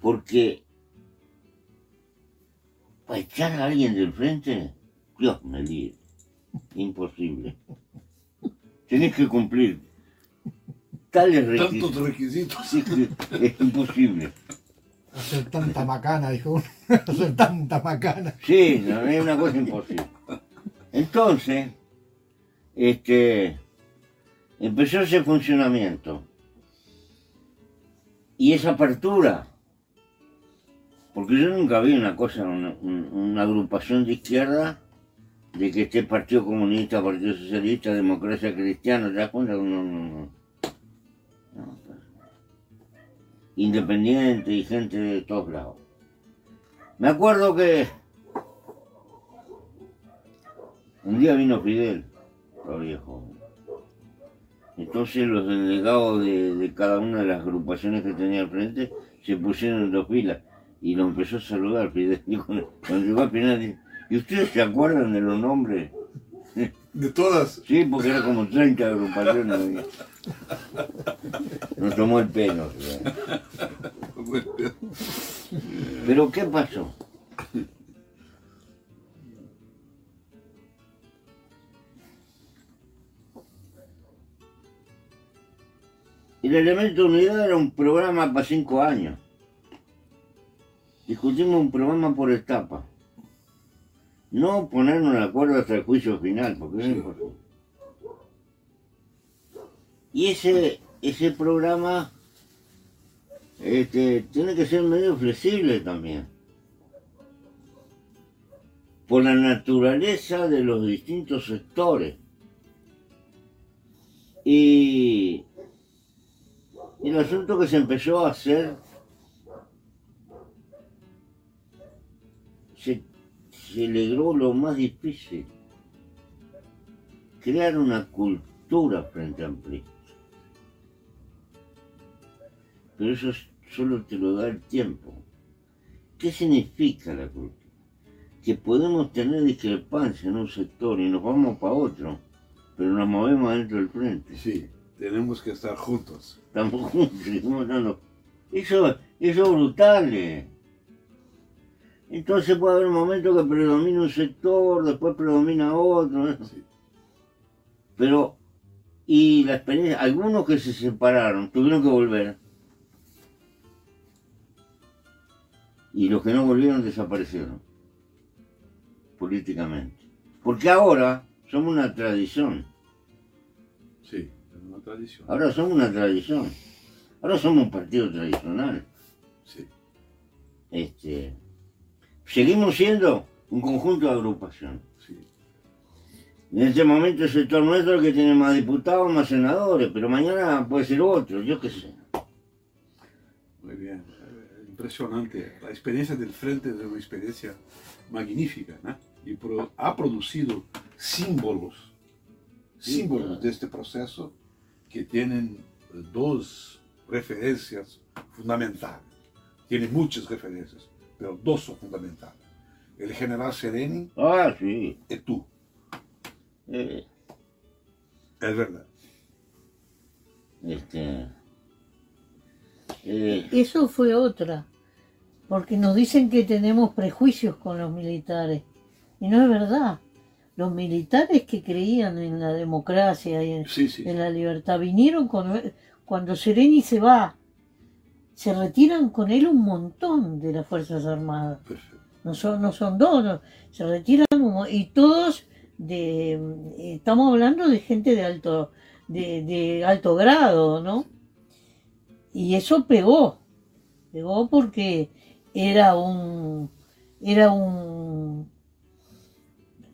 Porque para echar a alguien del frente, Dios me libre. Imposible. Tenés que cumplir tales requisitos. Tantos requisitos. Sí, es imposible. Hacer tanta macana, dijo uno. [LAUGHS] Hacer tanta macana. Sí, no, es una cosa imposible. Entonces, este, empezó ese funcionamiento. Y esa apertura. Porque yo nunca vi una cosa, una, un- una agrupación de izquierda, de que esté Partido Comunista, Partido Socialista, Democracia Cristiana, ¿te das cuenta? No, no, no. No, pues. Independiente y gente de todos lados. Me acuerdo que un día vino Fidel, todavía joven. Entonces los delegados de, de cada una de las agrupaciones que tenía al frente se pusieron en dos filas y lo empezó a saludar [LAUGHS] cuando, cuando llegó al final, dice, ¿y ustedes se acuerdan de los nombres? [LAUGHS] De todas. Sí, porque era como 30 agrupaciones. Nos tomó el pelo. [LAUGHS] Pero ¿qué pasó? El elemento unidad era un programa para cinco años. Discutimos un programa por etapa. No ponernos de acuerdo hasta el juicio final, porque es imposible. Y ese, ese programa este, tiene que ser medio flexible también. Por la naturaleza de los distintos sectores. Y el asunto que se empezó a hacer se, logró lo más difícil. Crear una cultura frente a Ampli. Pero eso es- solo te lo da el tiempo. ¿Qué significa la cultura? Que podemos tener discrepancia en un sector y nos vamos para otro, pero nos movemos dentro del frente. Sí, tenemos que estar juntos. Estamos juntos, seguimos dando. Eso, eso es brutal. eh. Entonces puede haber momentos que predomina un sector, después predomina otro. ¿eh? Pero, y la experiencia, algunos que se separaron tuvieron que volver. Y los que no volvieron desaparecieron. Políticamente. Porque ahora somos una tradición. Tradición. Ahora somos una tradición. Ahora somos un partido tradicional. Sí. Este, seguimos siendo un conjunto de agrupación. Sí. En este momento el sector nuestro es el que tiene más diputados, más senadores, pero mañana puede ser otro, yo qué sé. Muy bien. Impresionante. La experiencia del frente es una experiencia magnífica, ¿no? Y pro- ha producido símbolos, símbolos de este proceso que tienen eh, dos referencias fundamentales. Tiene muchas referencias, pero dos son fundamentales. El general Sereni Ah, sí. y tú. Eh, Es verdad. este, eh, Eso fue otra, porque nos dicen que tenemos prejuicios con los militares, y no es verdad. Los militares que creían en la democracia y en, Sí, sí. en la libertad vinieron con, cuando Sereni se va, se retiran con él un montón de las Fuerzas Armadas. Perfecto. No son, no son dos, no, se retiran un y todos de, estamos hablando de gente de alto, de, de alto grado, ¿no? Y eso pegó, pegó porque era un, era un,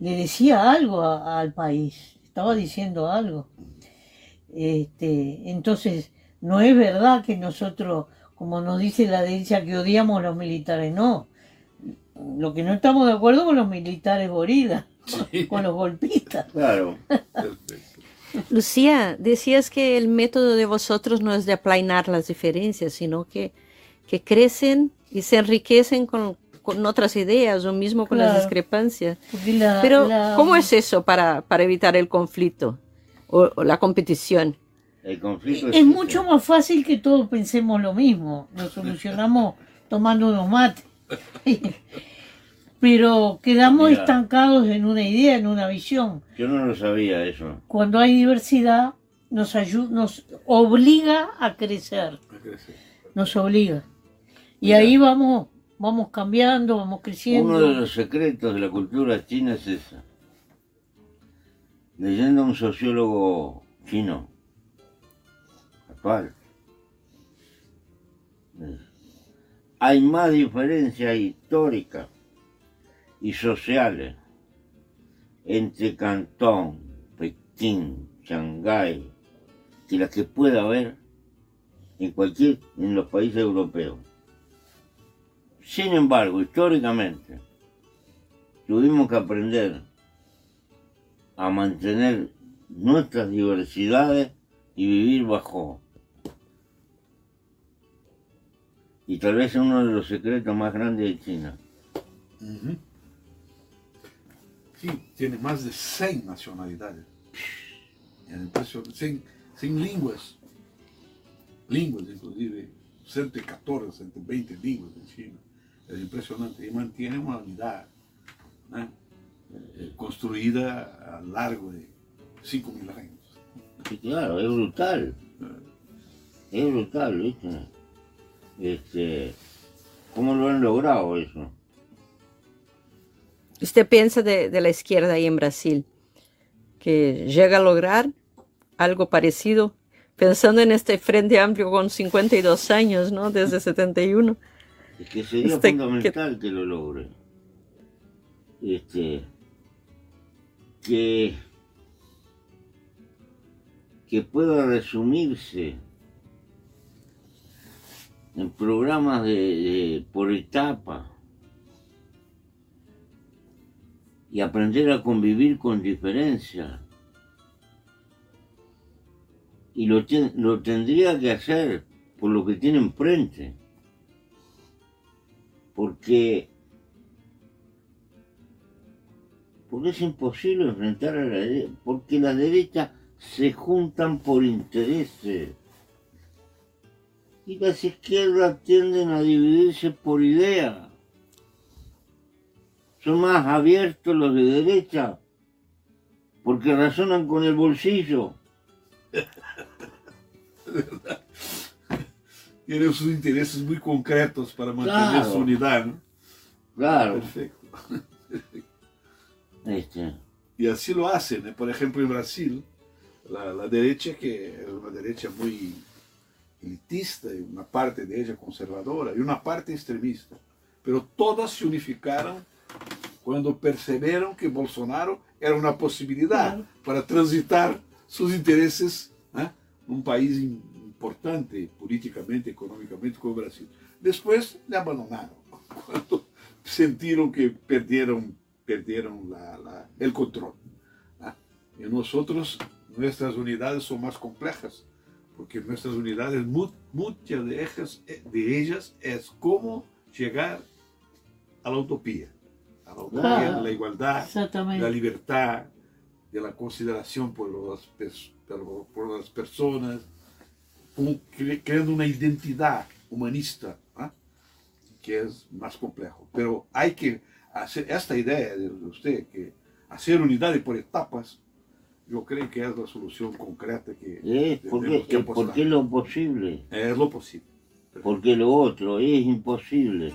le decía algo a- al país, estaba diciendo algo. Este, entonces, no es verdad que nosotros, como nos dice la derecha, que odiamos a los militares, no. Lo que no estamos de acuerdo con los militares boridas, con los golpistas. Claro. Lucía, decías que el método de vosotros no es de aplainar las diferencias, sino que, que crecen y se enriquecen con, con otras ideas o mismo con las Claro. discrepancias. Porque la- Pero, la- ¿cómo es eso para, para evitar el conflicto o, o la competición? El conflicto Es mucho más fácil que todos pensemos lo mismo. Lo solucionamos [LAUGHS] tomando unos mates. [LAUGHS] Pero quedamos Mira. estancados en una idea, en una visión. Yo no lo sabía eso. Cuando hay diversidad, nos, ayu- nos obliga a crecer. Nos obliga. Y ahí vamos, vamos cambiando, vamos creciendo. Uno de los secretos de la cultura china es esa. Leyendo a un sociólogo chino actual, hay más diferencias históricas y sociales entre Cantón, Pekín, Shanghái, que las que pueda haber en cualquier en los países europeos. Sin embargo, históricamente, tuvimos que aprender a mantener nuestras diversidades y vivir bajo. Y tal vez uno de los secretos más grandes de China. Sí, tiene más de 100 nacionalidades. Es impresionante. 100, 100 lenguas. Lenguas, inclusive. 114, 120 lenguas en China. Es impresionante. Y mantiene una unidad ¿no? Eh, construida a lo largo de 5.000 años. Sí, claro, es brutal. Es brutal, ¿viste? Este, ¿Cómo lo han logrado eso? ¿Usted piensa de, de la izquierda ahí en Brasil que llega a lograr algo parecido? Pensando en este Frente Amplio con 52 años, ¿no? Desde 71. Es que sería Este, fundamental que lo logre. Este, que, que pueda resumirse en programas de, de- por etapa y aprender a convivir con diferencias. Y lo, ten- lo tendría que hacer por lo que tiene enfrente porque porque es imposible enfrentar a la derecha, porque las derechas se juntan por intereses y las izquierdas tienden a dividirse por ideas. Son más abiertos los de derecha porque razonan con el bolsillo. [LAUGHS] Tiene sus intereses muy concretos para mantener Claro. su unidad. ¿no? Claro. Perfecto. Este, Y así lo hacen. ¿eh? Por ejemplo, en Brasil, la, la derecha, que es una derecha muy elitista, y una parte de ella conservadora y una parte extremista, pero todas se unificaron cuando percibieron que Bolsonaro era una posibilidad para transitar sus intereses ¿eh? en un país importante políticamente, económicamente como Brasil. Después le abandonaron, cuando [LAUGHS] sintieron que perdieron, perdieron la- la- el control. ¿ah? Y nosotros, nuestras unidades son más complejas, porque nuestras unidades, mu- muchas de ellas, de ellas es cómo llegar a la utopía, a la utopía Ah, de la igualdad, de la libertad, de la consideración por por- por las personas, como cre- creando una identidad humanista, ¿ah? que es más complejo. Pero hay que hacer esta idea de usted, que hacer unidad por etapas, yo creo que es la solución concreta que es porque, tenemos que es apostar. porque es lo posible. Es lo posible. Porque lo otro es imposible.